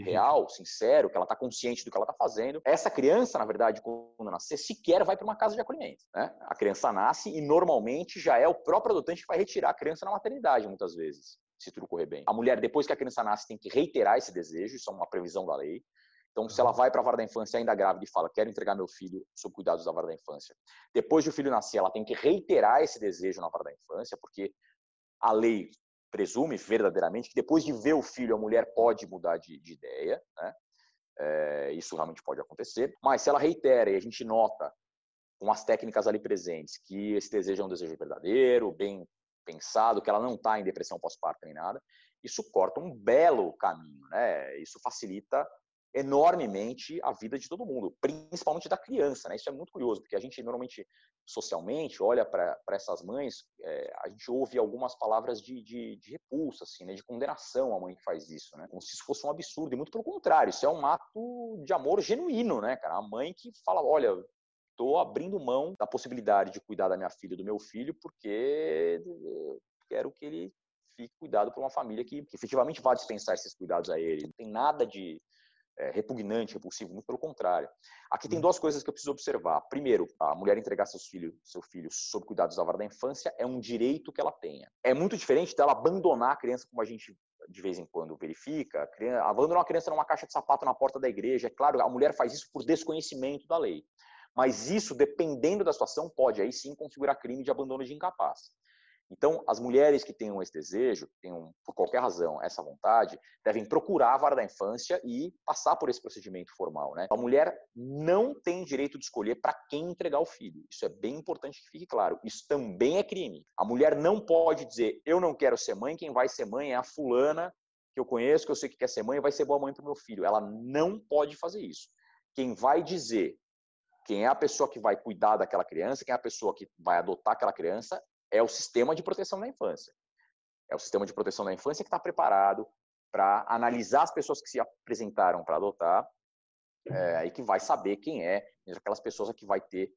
real, sincero, que ela está consciente do que ela está fazendo. Essa criança, na verdade, quando nascer, sequer vai para uma casa de acolhimento. Né? A criança nasce e normalmente já é o próprio adotante que vai retirar a criança na maternidade, muitas vezes, se tudo correr bem. A mulher, depois que a criança nasce, tem que reiterar esse desejo, isso é uma previsão da lei. Então, se ela vai para a vara da infância ainda grávida e fala, quero entregar meu filho sob cuidados da vara da infância, depois de o filho nascer, ela tem que reiterar esse desejo na vara da infância, porque a lei presume verdadeiramente que depois de ver o filho, a mulher pode mudar de, de ideia, né? É, isso realmente pode acontecer. Mas se ela reitera e a gente nota com as técnicas ali presentes que esse desejo é um desejo verdadeiro, bem pensado, que ela não está em depressão pós-parto nem nada, isso corta um belo caminho, né? Isso facilita enormemente a vida de todo mundo, principalmente da criança, né? Isso é muito curioso, porque a gente normalmente, socialmente, olha para essas mães, é, a gente ouve algumas palavras de, de, de, repulsa, assim, né? De condenação à mãe que faz isso, né? Como se isso fosse um absurdo, e muito pelo contrário, isso é um ato de amor genuíno, né, cara? A mãe que fala, olha, estou abrindo mão da possibilidade de cuidar da minha filha e do meu filho porque eh, quero que ele fique cuidado por uma família que, que efetivamente vá dispensar esses cuidados a ele. Não tem nada de é, repugnante, repulsivo, muito pelo contrário. Aqui tem hum. duas coisas que eu preciso observar. Primeiro, a mulher entregar seus filhos, seu filho sob cuidados da vara da infância é um direito que ela tenha. É muito diferente dela abandonar a criança, como a gente de vez em quando verifica, criança, abandonar uma criança numa caixa de sapato na porta da igreja. É claro, a mulher faz isso por desconhecimento da lei. Mas isso, dependendo da situação, pode aí sim configurar crime de abandono de incapaz. Então, as mulheres que tenham esse desejo, tenham, por qualquer razão, essa vontade, devem procurar a vara da infância e passar por esse procedimento formal. Né? A mulher não tem direito de escolher para quem entregar o filho. Isso é bem importante que fique claro. Isso também é crime. A mulher não pode dizer, eu não quero ser mãe, quem vai ser mãe é a fulana que eu conheço, que eu sei que quer ser mãe, vai ser boa mãe para o meu filho. Ela não pode fazer isso. Quem vai dizer quem é a pessoa que vai cuidar daquela criança, quem é a pessoa que vai adotar aquela criança, é o sistema de proteção da infância. É o sistema de proteção da infância que está preparado para analisar as pessoas que se apresentaram para adotar é, e que vai saber quem é aquelas pessoas que vai ter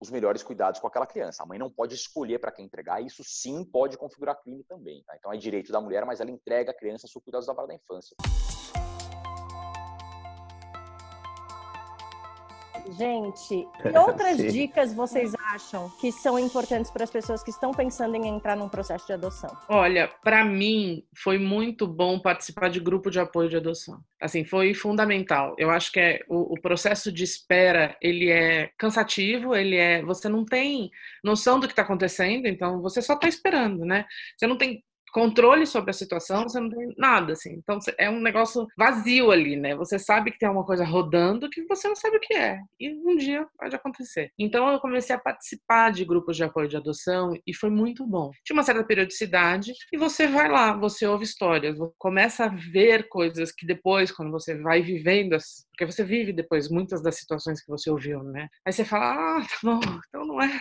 os melhores cuidados com aquela criança. A mãe não pode escolher para quem entregar, isso sim pode configurar crime também. Tá? Então é direito da mulher, mas ela entrega a criança sob cuidados da vara da infância. Gente, que *laughs* outras dicas vocês acham que são importantes para as pessoas que estão pensando em entrar num processo de adoção? Olha, para mim foi muito bom participar de grupo de apoio de adoção. Assim, foi fundamental. Eu acho que é, o, o processo de espera ele é cansativo, ele é, você não tem noção do que está acontecendo, então você só está esperando, né? Você não tem controle sobre a situação, você não tem nada, assim. Então é um negócio vazio ali, né? Você sabe que tem uma coisa rodando que você não sabe o que é. E um dia pode acontecer. Então eu comecei a participar de grupos de apoio de adoção e foi muito bom. Tinha uma certa periodicidade e você vai lá, você ouve histórias, começa a ver coisas que depois, quando você vai vivendo as porque você vive depois muitas das situações que você ouviu, né? Aí você fala, ah, tá bom, então não é,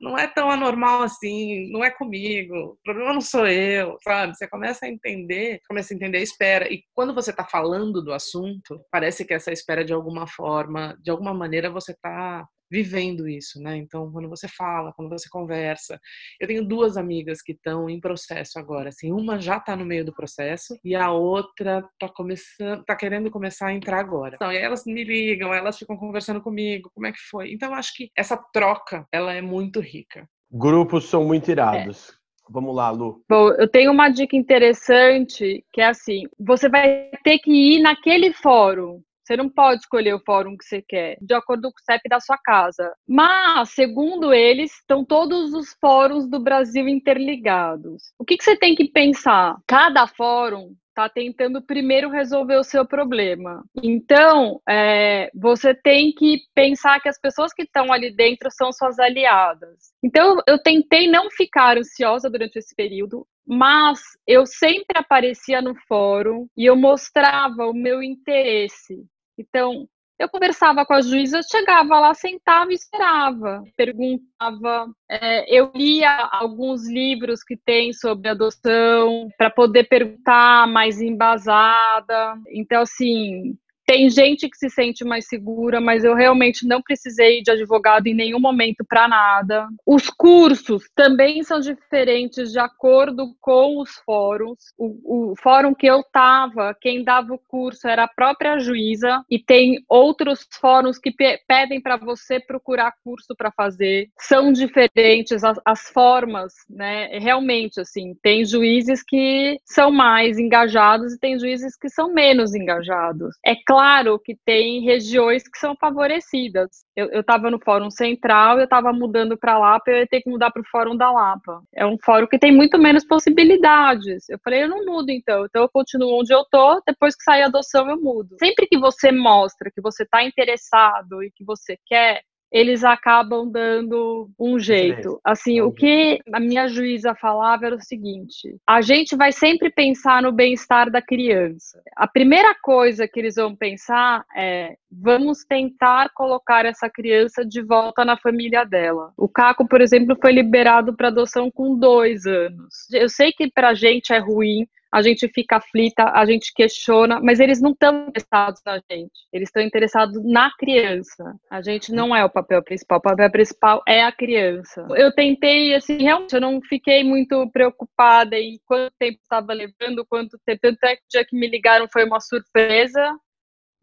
não é tão anormal assim, não é comigo, o problema não sou eu, sabe? Você começa a entender, começa a entender a espera. E quando você está falando do assunto, parece que essa espera de alguma forma, de alguma maneira você está vivendo isso, né? Então, quando você fala, quando você conversa, eu tenho duas amigas que estão em processo agora, assim, uma já está no meio do processo e a outra está começando, tá querendo começar a entrar agora. Então, e elas me ligam, elas ficam conversando comigo, como é que foi? Então, eu acho que essa troca, ela é muito rica. Grupos são muito irados. É. Vamos lá, Lu. Bom, eu tenho uma dica interessante que é assim: você vai ter que ir naquele fórum você não pode escolher o fórum que você quer, de acordo com o CEP da sua casa. Mas, segundo eles, estão todos os fóruns do Brasil interligados. O que, que você tem que pensar? Cada fórum está tentando primeiro resolver o seu problema. Então, é, você tem que pensar que as pessoas que estão ali dentro são suas aliadas. Então, eu tentei não ficar ansiosa durante esse período, mas eu sempre aparecia no fórum e eu mostrava o meu interesse. Então, eu conversava com a juíza, chegava lá, sentava e esperava, perguntava. É, eu lia alguns livros que tem sobre adoção para poder perguntar mais embasada. Então, assim, tem gente que se sente mais segura, mas eu realmente não precisei de advogado em nenhum momento para nada. Os cursos também são diferentes de acordo com os fóruns. O, o fórum que eu estava, quem dava o curso era a própria juíza, e tem outros fóruns que pe pedem para você procurar curso para fazer. São diferentes as, as formas, né? Realmente, assim, tem juízes que são mais engajados e tem juízes que são menos engajados. É claro claro que tem regiões que são favorecidas. Eu estava no Fórum Central, eu estava mudando para Lapa, eu ia ter que mudar para o Fórum da Lapa. É um fórum que tem muito menos possibilidades. Eu falei, eu não mudo então, então eu continuo onde eu tô, depois que sair a adoção eu mudo. Sempre que você mostra que você está interessado e que você quer, eles acabam dando um jeito. Assim, o que a minha juíza falava era o seguinte: a gente vai sempre pensar no bem-estar da criança. A primeira coisa que eles vão pensar é: vamos tentar colocar essa criança de volta na família dela. O Caco, por exemplo, foi liberado para adoção com dois anos. Eu sei que para a gente é ruim, a gente fica aflita, a gente questiona, mas eles não estão interessados na gente, eles estão interessados na criança. A gente não é o papel principal, o papel principal é a criança. Eu tentei, assim, realmente, eu não fiquei muito preocupada em quanto tempo estava levando, quanto tempo, tanto é que o dia que me ligaram foi uma surpresa,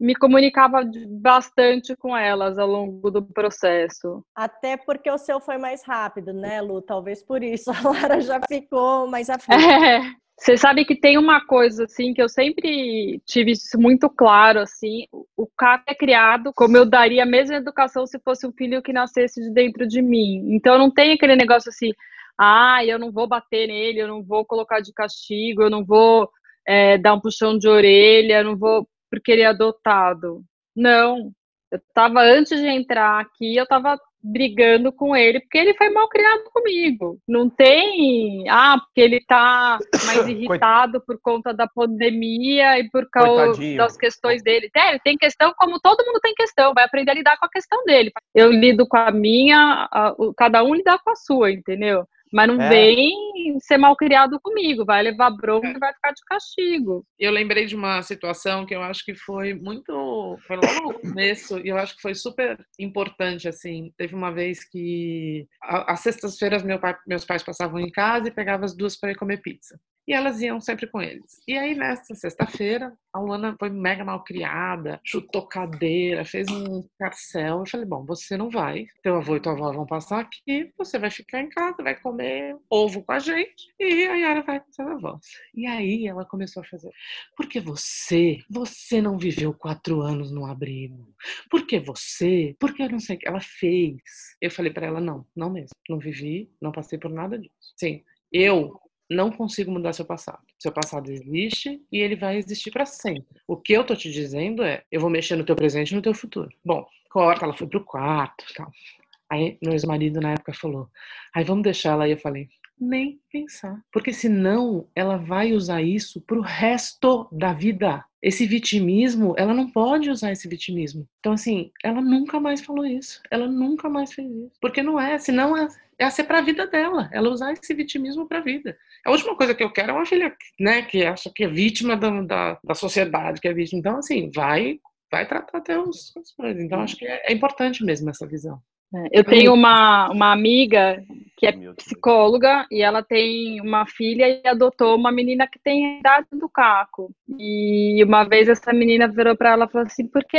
me comunicava bastante com elas ao longo do processo. Até porque o seu foi mais rápido, né, Lu? Talvez por isso a Lara já ficou mais aflita. *laughs* É. Você sabe que tem uma coisa assim que eu sempre tive isso muito claro assim, o Caco é criado como eu daria a mesma educação se fosse um filho que nascesse de dentro de mim. Então não tem aquele negócio assim, ah, eu não vou bater nele, eu não vou colocar de castigo, eu não vou é, dar um puxão de orelha, eu não vou porque ele é adotado. Não, eu estava antes de entrar aqui, eu estava brigando com ele porque ele foi mal criado comigo. Não tem, ah, porque ele tá mais *coughs* irritado por conta da pandemia e por causa Coitadinho. das questões dele. É, ele tem questão como todo mundo tem questão, vai aprender a lidar com a questão dele. Eu lido com a minha, a, cada um lidar com a sua, entendeu? Mas não é. vem ser mal criado comigo, vai levar bronca e vai ficar de castigo. Eu lembrei de uma situação que eu acho que foi muito. Foi logo no começo, e eu acho que foi super importante, assim. Teve uma vez que. Às sextas-feiras meu pai, meus pais passavam em casa e pegavam as duas para ir comer pizza e elas iam sempre com eles. E aí, nessa sexta-feira, a Luana foi mega mal criada, chutou cadeira, fez um carcel. Eu falei: bom, você não vai, teu avô e tua avó vão passar aqui, você vai ficar em casa, vai comer ovo com a gente, e a Yara vai com seus avós. E aí ela começou a fazer: porque você, você não viveu quatro anos no abrigo? Porque você, porque eu não sei o que ela fez. Eu falei para ela: não, não mesmo, não vivi, não passei por nada disso. Sim, eu não consigo mudar seu passado. Seu passado existe e ele vai existir para sempre. O que eu tô te dizendo é, eu vou mexer no teu presente e no teu futuro. Bom, corta, ela foi pro quarto, tal. Aí meu ex-marido na época falou: "Aí vamos deixar ela". Aí eu falei: "Nem pensar, porque senão ela vai usar isso pro resto da vida. Esse vitimismo, ela não pode usar esse vitimismo. Então assim, ela nunca mais falou isso. Ela nunca mais fez isso. Porque não é, senão é é ser para a vida dela, ela usar esse vitimismo para a vida. A última coisa que eu quero é uma filha, né, que acha que é vítima da, da, da sociedade, que é vítima. Então, assim, vai, vai tratar até os, coisas. Então, acho que é, é, importante mesmo essa visão. É, eu tenho uma, uma amiga que é psicóloga e ela tem uma filha e adotou uma menina que tem a idade do Caco. E uma vez essa menina virou para ela e falou assim: por que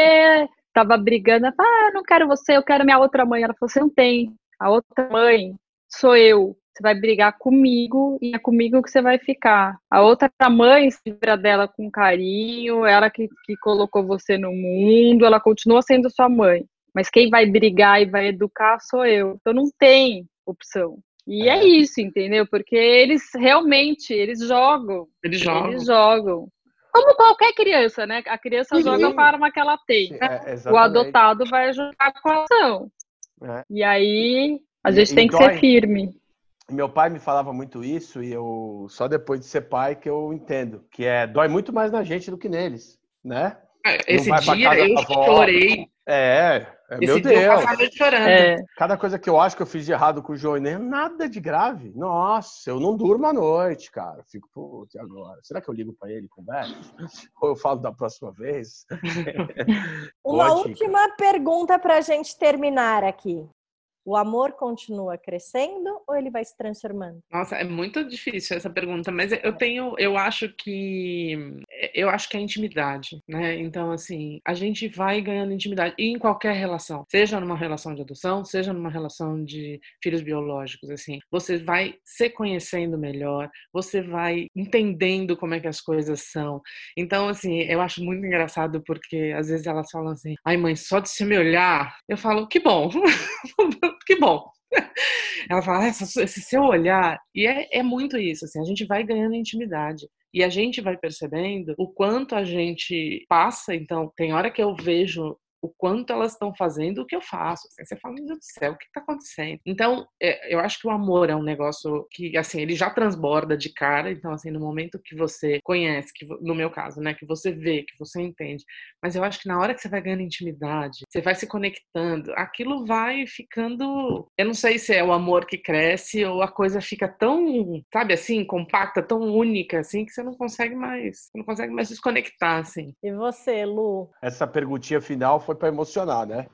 tava brigando? Ela falou, ah, eu não quero você, eu quero minha outra mãe. Ela falou: você não tem. A outra mãe sou eu. Você vai brigar comigo e é comigo que você vai ficar. A outra mãe se vira dela com carinho, ela que, que colocou você no mundo, ela continua sendo sua mãe. Mas quem vai brigar e vai educar sou eu. Então não tem opção. E é, é isso, entendeu? Porque eles realmente, eles jogam. Eles jogam. Eles jogam. Como qualquer criança, né? A criança joga para a arma que ela tem. É, o adotado vai jogar com a ação. É. E aí a gente e, tem e que dói. ser firme. Meu pai me falava muito isso e eu só depois de ser pai que eu entendo que é dói muito mais na gente do que neles, né? É, esse dia eu chorei. É, é meu Deus. Eu chorando. É. Cada coisa que eu acho que eu fiz de errado com o João nem nada de grave. Nossa, eu não durmo à noite, cara. Fico, putz, agora? Será que eu ligo para ele e converso? *laughs* Ou eu falo da próxima vez? *laughs* Uma última pergunta para a gente terminar aqui. O amor continua crescendo ou ele vai se transformando? Nossa, é muito difícil essa pergunta, mas eu tenho, eu acho que eu acho que é intimidade, né? Então assim, a gente vai ganhando intimidade e em qualquer relação, seja numa relação de adoção, seja numa relação de filhos biológicos, assim, você vai se conhecendo melhor, você vai entendendo como é que as coisas são. Então assim, eu acho muito engraçado porque às vezes elas falam assim: "Ai, mãe, só de se me olhar", eu falo: "Que bom". *laughs* que bom. Ela fala, ah, esse seu olhar. E é, é muito isso, assim, a gente vai ganhando intimidade. E a gente vai percebendo o quanto a gente passa. Então, tem hora que eu vejo o quanto elas estão fazendo o que eu faço. Assim, você fala, meu Deus do céu, o que está acontecendo? Então, é, eu acho que o amor é um negócio que, assim, ele já transborda de cara. Então, assim, no momento que você conhece, que, no meu caso, né, que você vê, que você entende. Mas eu acho que na hora que você vai ganhando intimidade, você vai se conectando, aquilo vai ficando. Eu não sei se é o amor que cresce ou a coisa fica tão, sabe assim, compacta, tão única, assim, que você não consegue mais, não consegue mais desconectar, assim. E você, Lu? Essa perguntinha final foi para emocionar, né?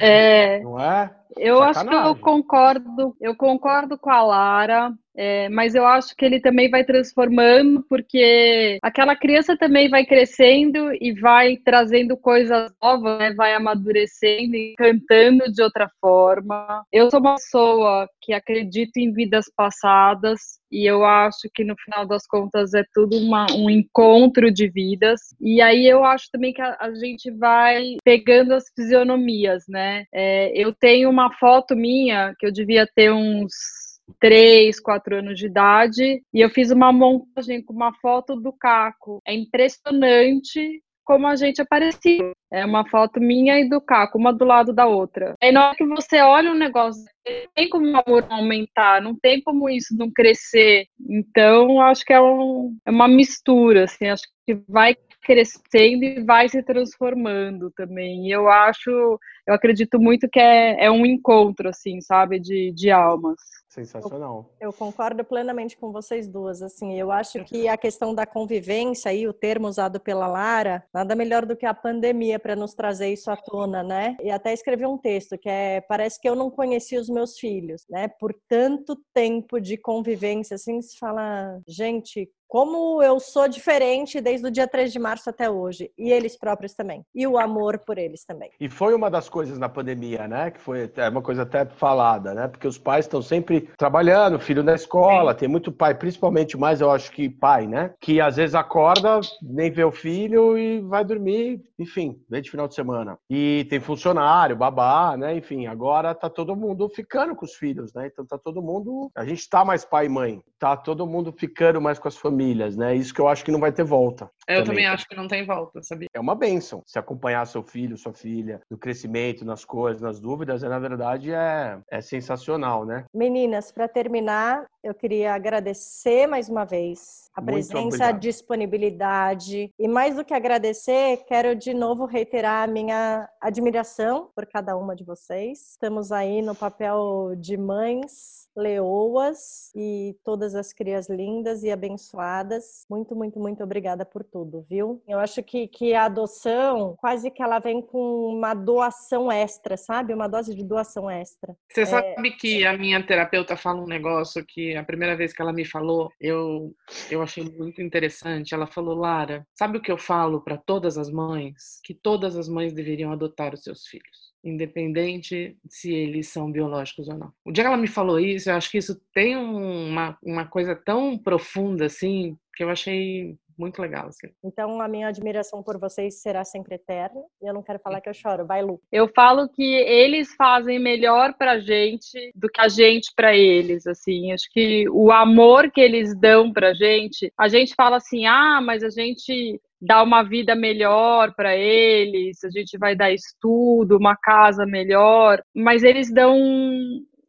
É. Não é? Eu Sacanagem. acho que eu concordo, eu concordo com a Lara, é, mas eu acho que ele também vai transformando, porque aquela criança também vai crescendo e vai trazendo coisas novas, né, vai amadurecendo e cantando de outra forma. Eu sou uma pessoa que acredita em vidas passadas e eu acho que no final das contas é tudo uma, um encontro de vidas. E aí eu acho também que a, a gente vai pegando as fisionomias, né? É, eu tenho uma foto minha que eu devia ter uns três, quatro anos de idade, e eu fiz uma montagem com uma foto do Caco. É impressionante como a gente apareceu. É uma foto minha e do Caco, uma do lado da outra. Aí na hora que você olha o negócio, não tem como o amor aumentar, não tem como isso não crescer. Então, acho que é, um, é uma mistura, assim, acho que vai crescendo e vai se transformando também. E eu acho, eu acredito muito que é, é um encontro, assim, sabe, de, de almas. Sensacional. Eu concordo plenamente com vocês duas. Assim, eu acho que a questão da convivência e o termo usado pela Lara, nada melhor do que a pandemia para nos trazer isso à tona, né? E até escrevi um texto que é parece que eu não conheci os meus filhos, né? Por tanto tempo de convivência, assim, se fala, gente, como eu sou diferente desde o dia 3 de março até hoje. E eles próprios também. E o amor por eles também. E foi uma das coisas na pandemia, né? Que foi é uma coisa até falada, né? Porque os pais estão sempre trabalhando, filho na escola, tem muito pai, principalmente mais, eu acho que pai, né? Que às vezes acorda, nem vê o filho e vai dormir, enfim, vem de final de semana. E tem funcionário, babá, né? Enfim, agora tá todo mundo ficando com os filhos, né? Então tá todo mundo. A gente tá mais pai e mãe, tá todo mundo ficando mais com as famílias, né? Isso que eu acho que não vai ter volta. Eu também acho que não tem volta, sabia? É uma bênção. Se acompanhar seu filho, sua filha, no crescimento, nas coisas, nas dúvidas, é, na verdade é, é sensacional, né? Meninas, para terminar, eu queria agradecer mais uma vez a Muito presença, a disponibilidade e mais do que agradecer, quero de novo reiterar a minha admiração por cada uma de vocês. Estamos aí no papel de mães, leoas e todas as crias lindas e abençoadas. Muito, muito, muito obrigada por tudo, viu? Eu acho que, que a adoção quase que ela vem com uma doação extra, sabe? Uma dose de doação extra. Você sabe que a minha terapeuta fala um negócio que a primeira vez que ela me falou, eu, eu achei muito interessante. Ela falou, Lara, sabe o que eu falo para todas as mães? Que todas as mães deveriam adotar os seus filhos independente se eles são biológicos ou não. O dia que ela me falou isso, eu acho que isso tem uma, uma coisa tão profunda, assim, que eu achei muito legal. Assim. Então, a minha admiração por vocês será sempre eterna. E eu não quero falar que eu choro. Vai, Lu. Eu falo que eles fazem melhor pra gente do que a gente pra eles, assim. Acho que o amor que eles dão pra gente, a gente fala assim: "Ah, mas a gente dá uma vida melhor para eles, a gente vai dar estudo, uma casa melhor", mas eles dão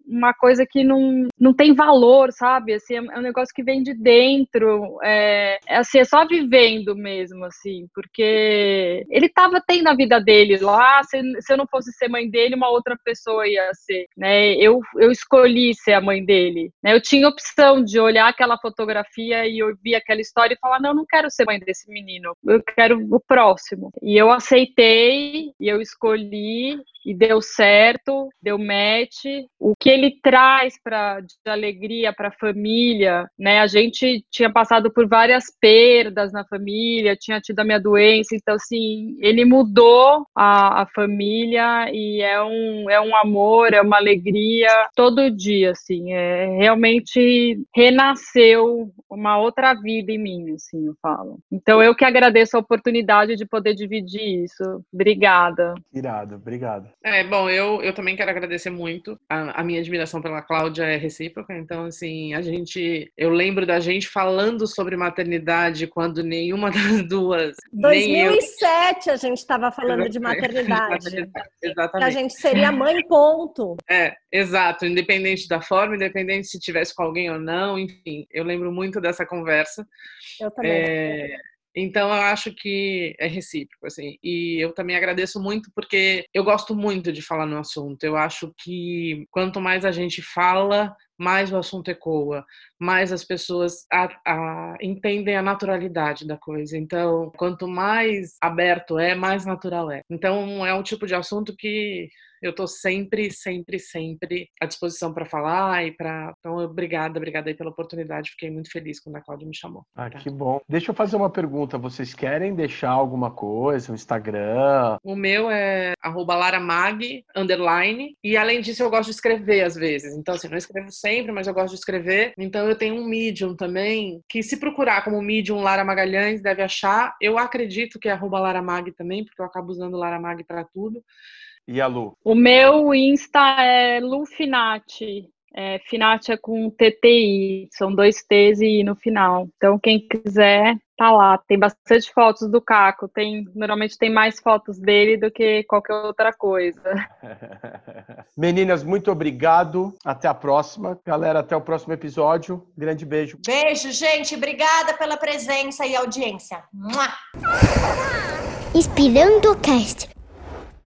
uma coisa que não, não tem valor, sabe? Assim, é um negócio que vem de dentro, é, é assim, é só vivendo mesmo, assim, porque ele estava tendo a vida dele lá, se, se eu não fosse ser mãe dele, uma outra pessoa ia ser, né? Eu, eu escolhi ser a mãe dele, né? Eu tinha opção de olhar aquela fotografia e ouvir aquela história e falar, não, não quero ser mãe desse menino, eu quero o próximo. E eu aceitei, e eu escolhi, e deu certo, deu match. O que ele traz para de alegria para a família, né? A gente tinha passado por várias perdas na família, tinha tido a minha doença, então assim, ele mudou a, a família e é um é um amor, é uma alegria todo dia, assim, é realmente renasceu uma outra vida em mim, assim, eu falo. Então eu que agradeço a oportunidade de poder dividir isso. Obrigada. Irado, obrigado. É, bom, eu, eu também quero agradecer muito a, a minha admiração pela Cláudia é recíproca, então assim, a gente, eu lembro da gente falando sobre maternidade quando nenhuma *laughs* das duas, 2007 eu... a gente estava falando de maternidade. Exatamente. A gente seria mãe ponto. É, exato, independente da forma, independente se tivesse com alguém ou não, enfim, eu lembro muito dessa conversa. Eu também. É, então eu acho que é recíproco, assim. E eu também agradeço muito porque eu gosto muito de falar no assunto. Eu acho que quanto mais a gente fala, mais o assunto ecoa, mais as pessoas a, a, entendem a naturalidade da coisa. Então, quanto mais aberto é, mais natural é. Então, é um tipo de assunto que eu estou sempre, sempre, sempre à disposição para falar e para. Então, obrigada, obrigada aí pela oportunidade. Fiquei muito feliz quando a Cláudia me chamou. Ah, que bom. Deixa eu fazer uma pergunta. Vocês querem deixar alguma coisa, um Instagram? O meu é @laramag underline e além disso eu gosto de escrever às vezes. Então, assim, não escrevo sempre, mas eu gosto de escrever. Então, eu tenho um Medium também que se procurar como Medium Lara Magalhães deve achar. Eu acredito que é @laramag também, porque eu acabo usando Laramag para tudo. E a Lu? O meu Insta é Lufinati. É, Finati é com TTI, são dois T's e I no final. Então, quem quiser, tá lá. Tem bastante fotos do Caco. Tem, normalmente tem mais fotos dele do que qualquer outra coisa. *laughs* Meninas, muito obrigado. Até a próxima. Galera, até o próximo episódio. Grande beijo. Beijo, gente. Obrigada pela presença e audiência. Inspirando o cast.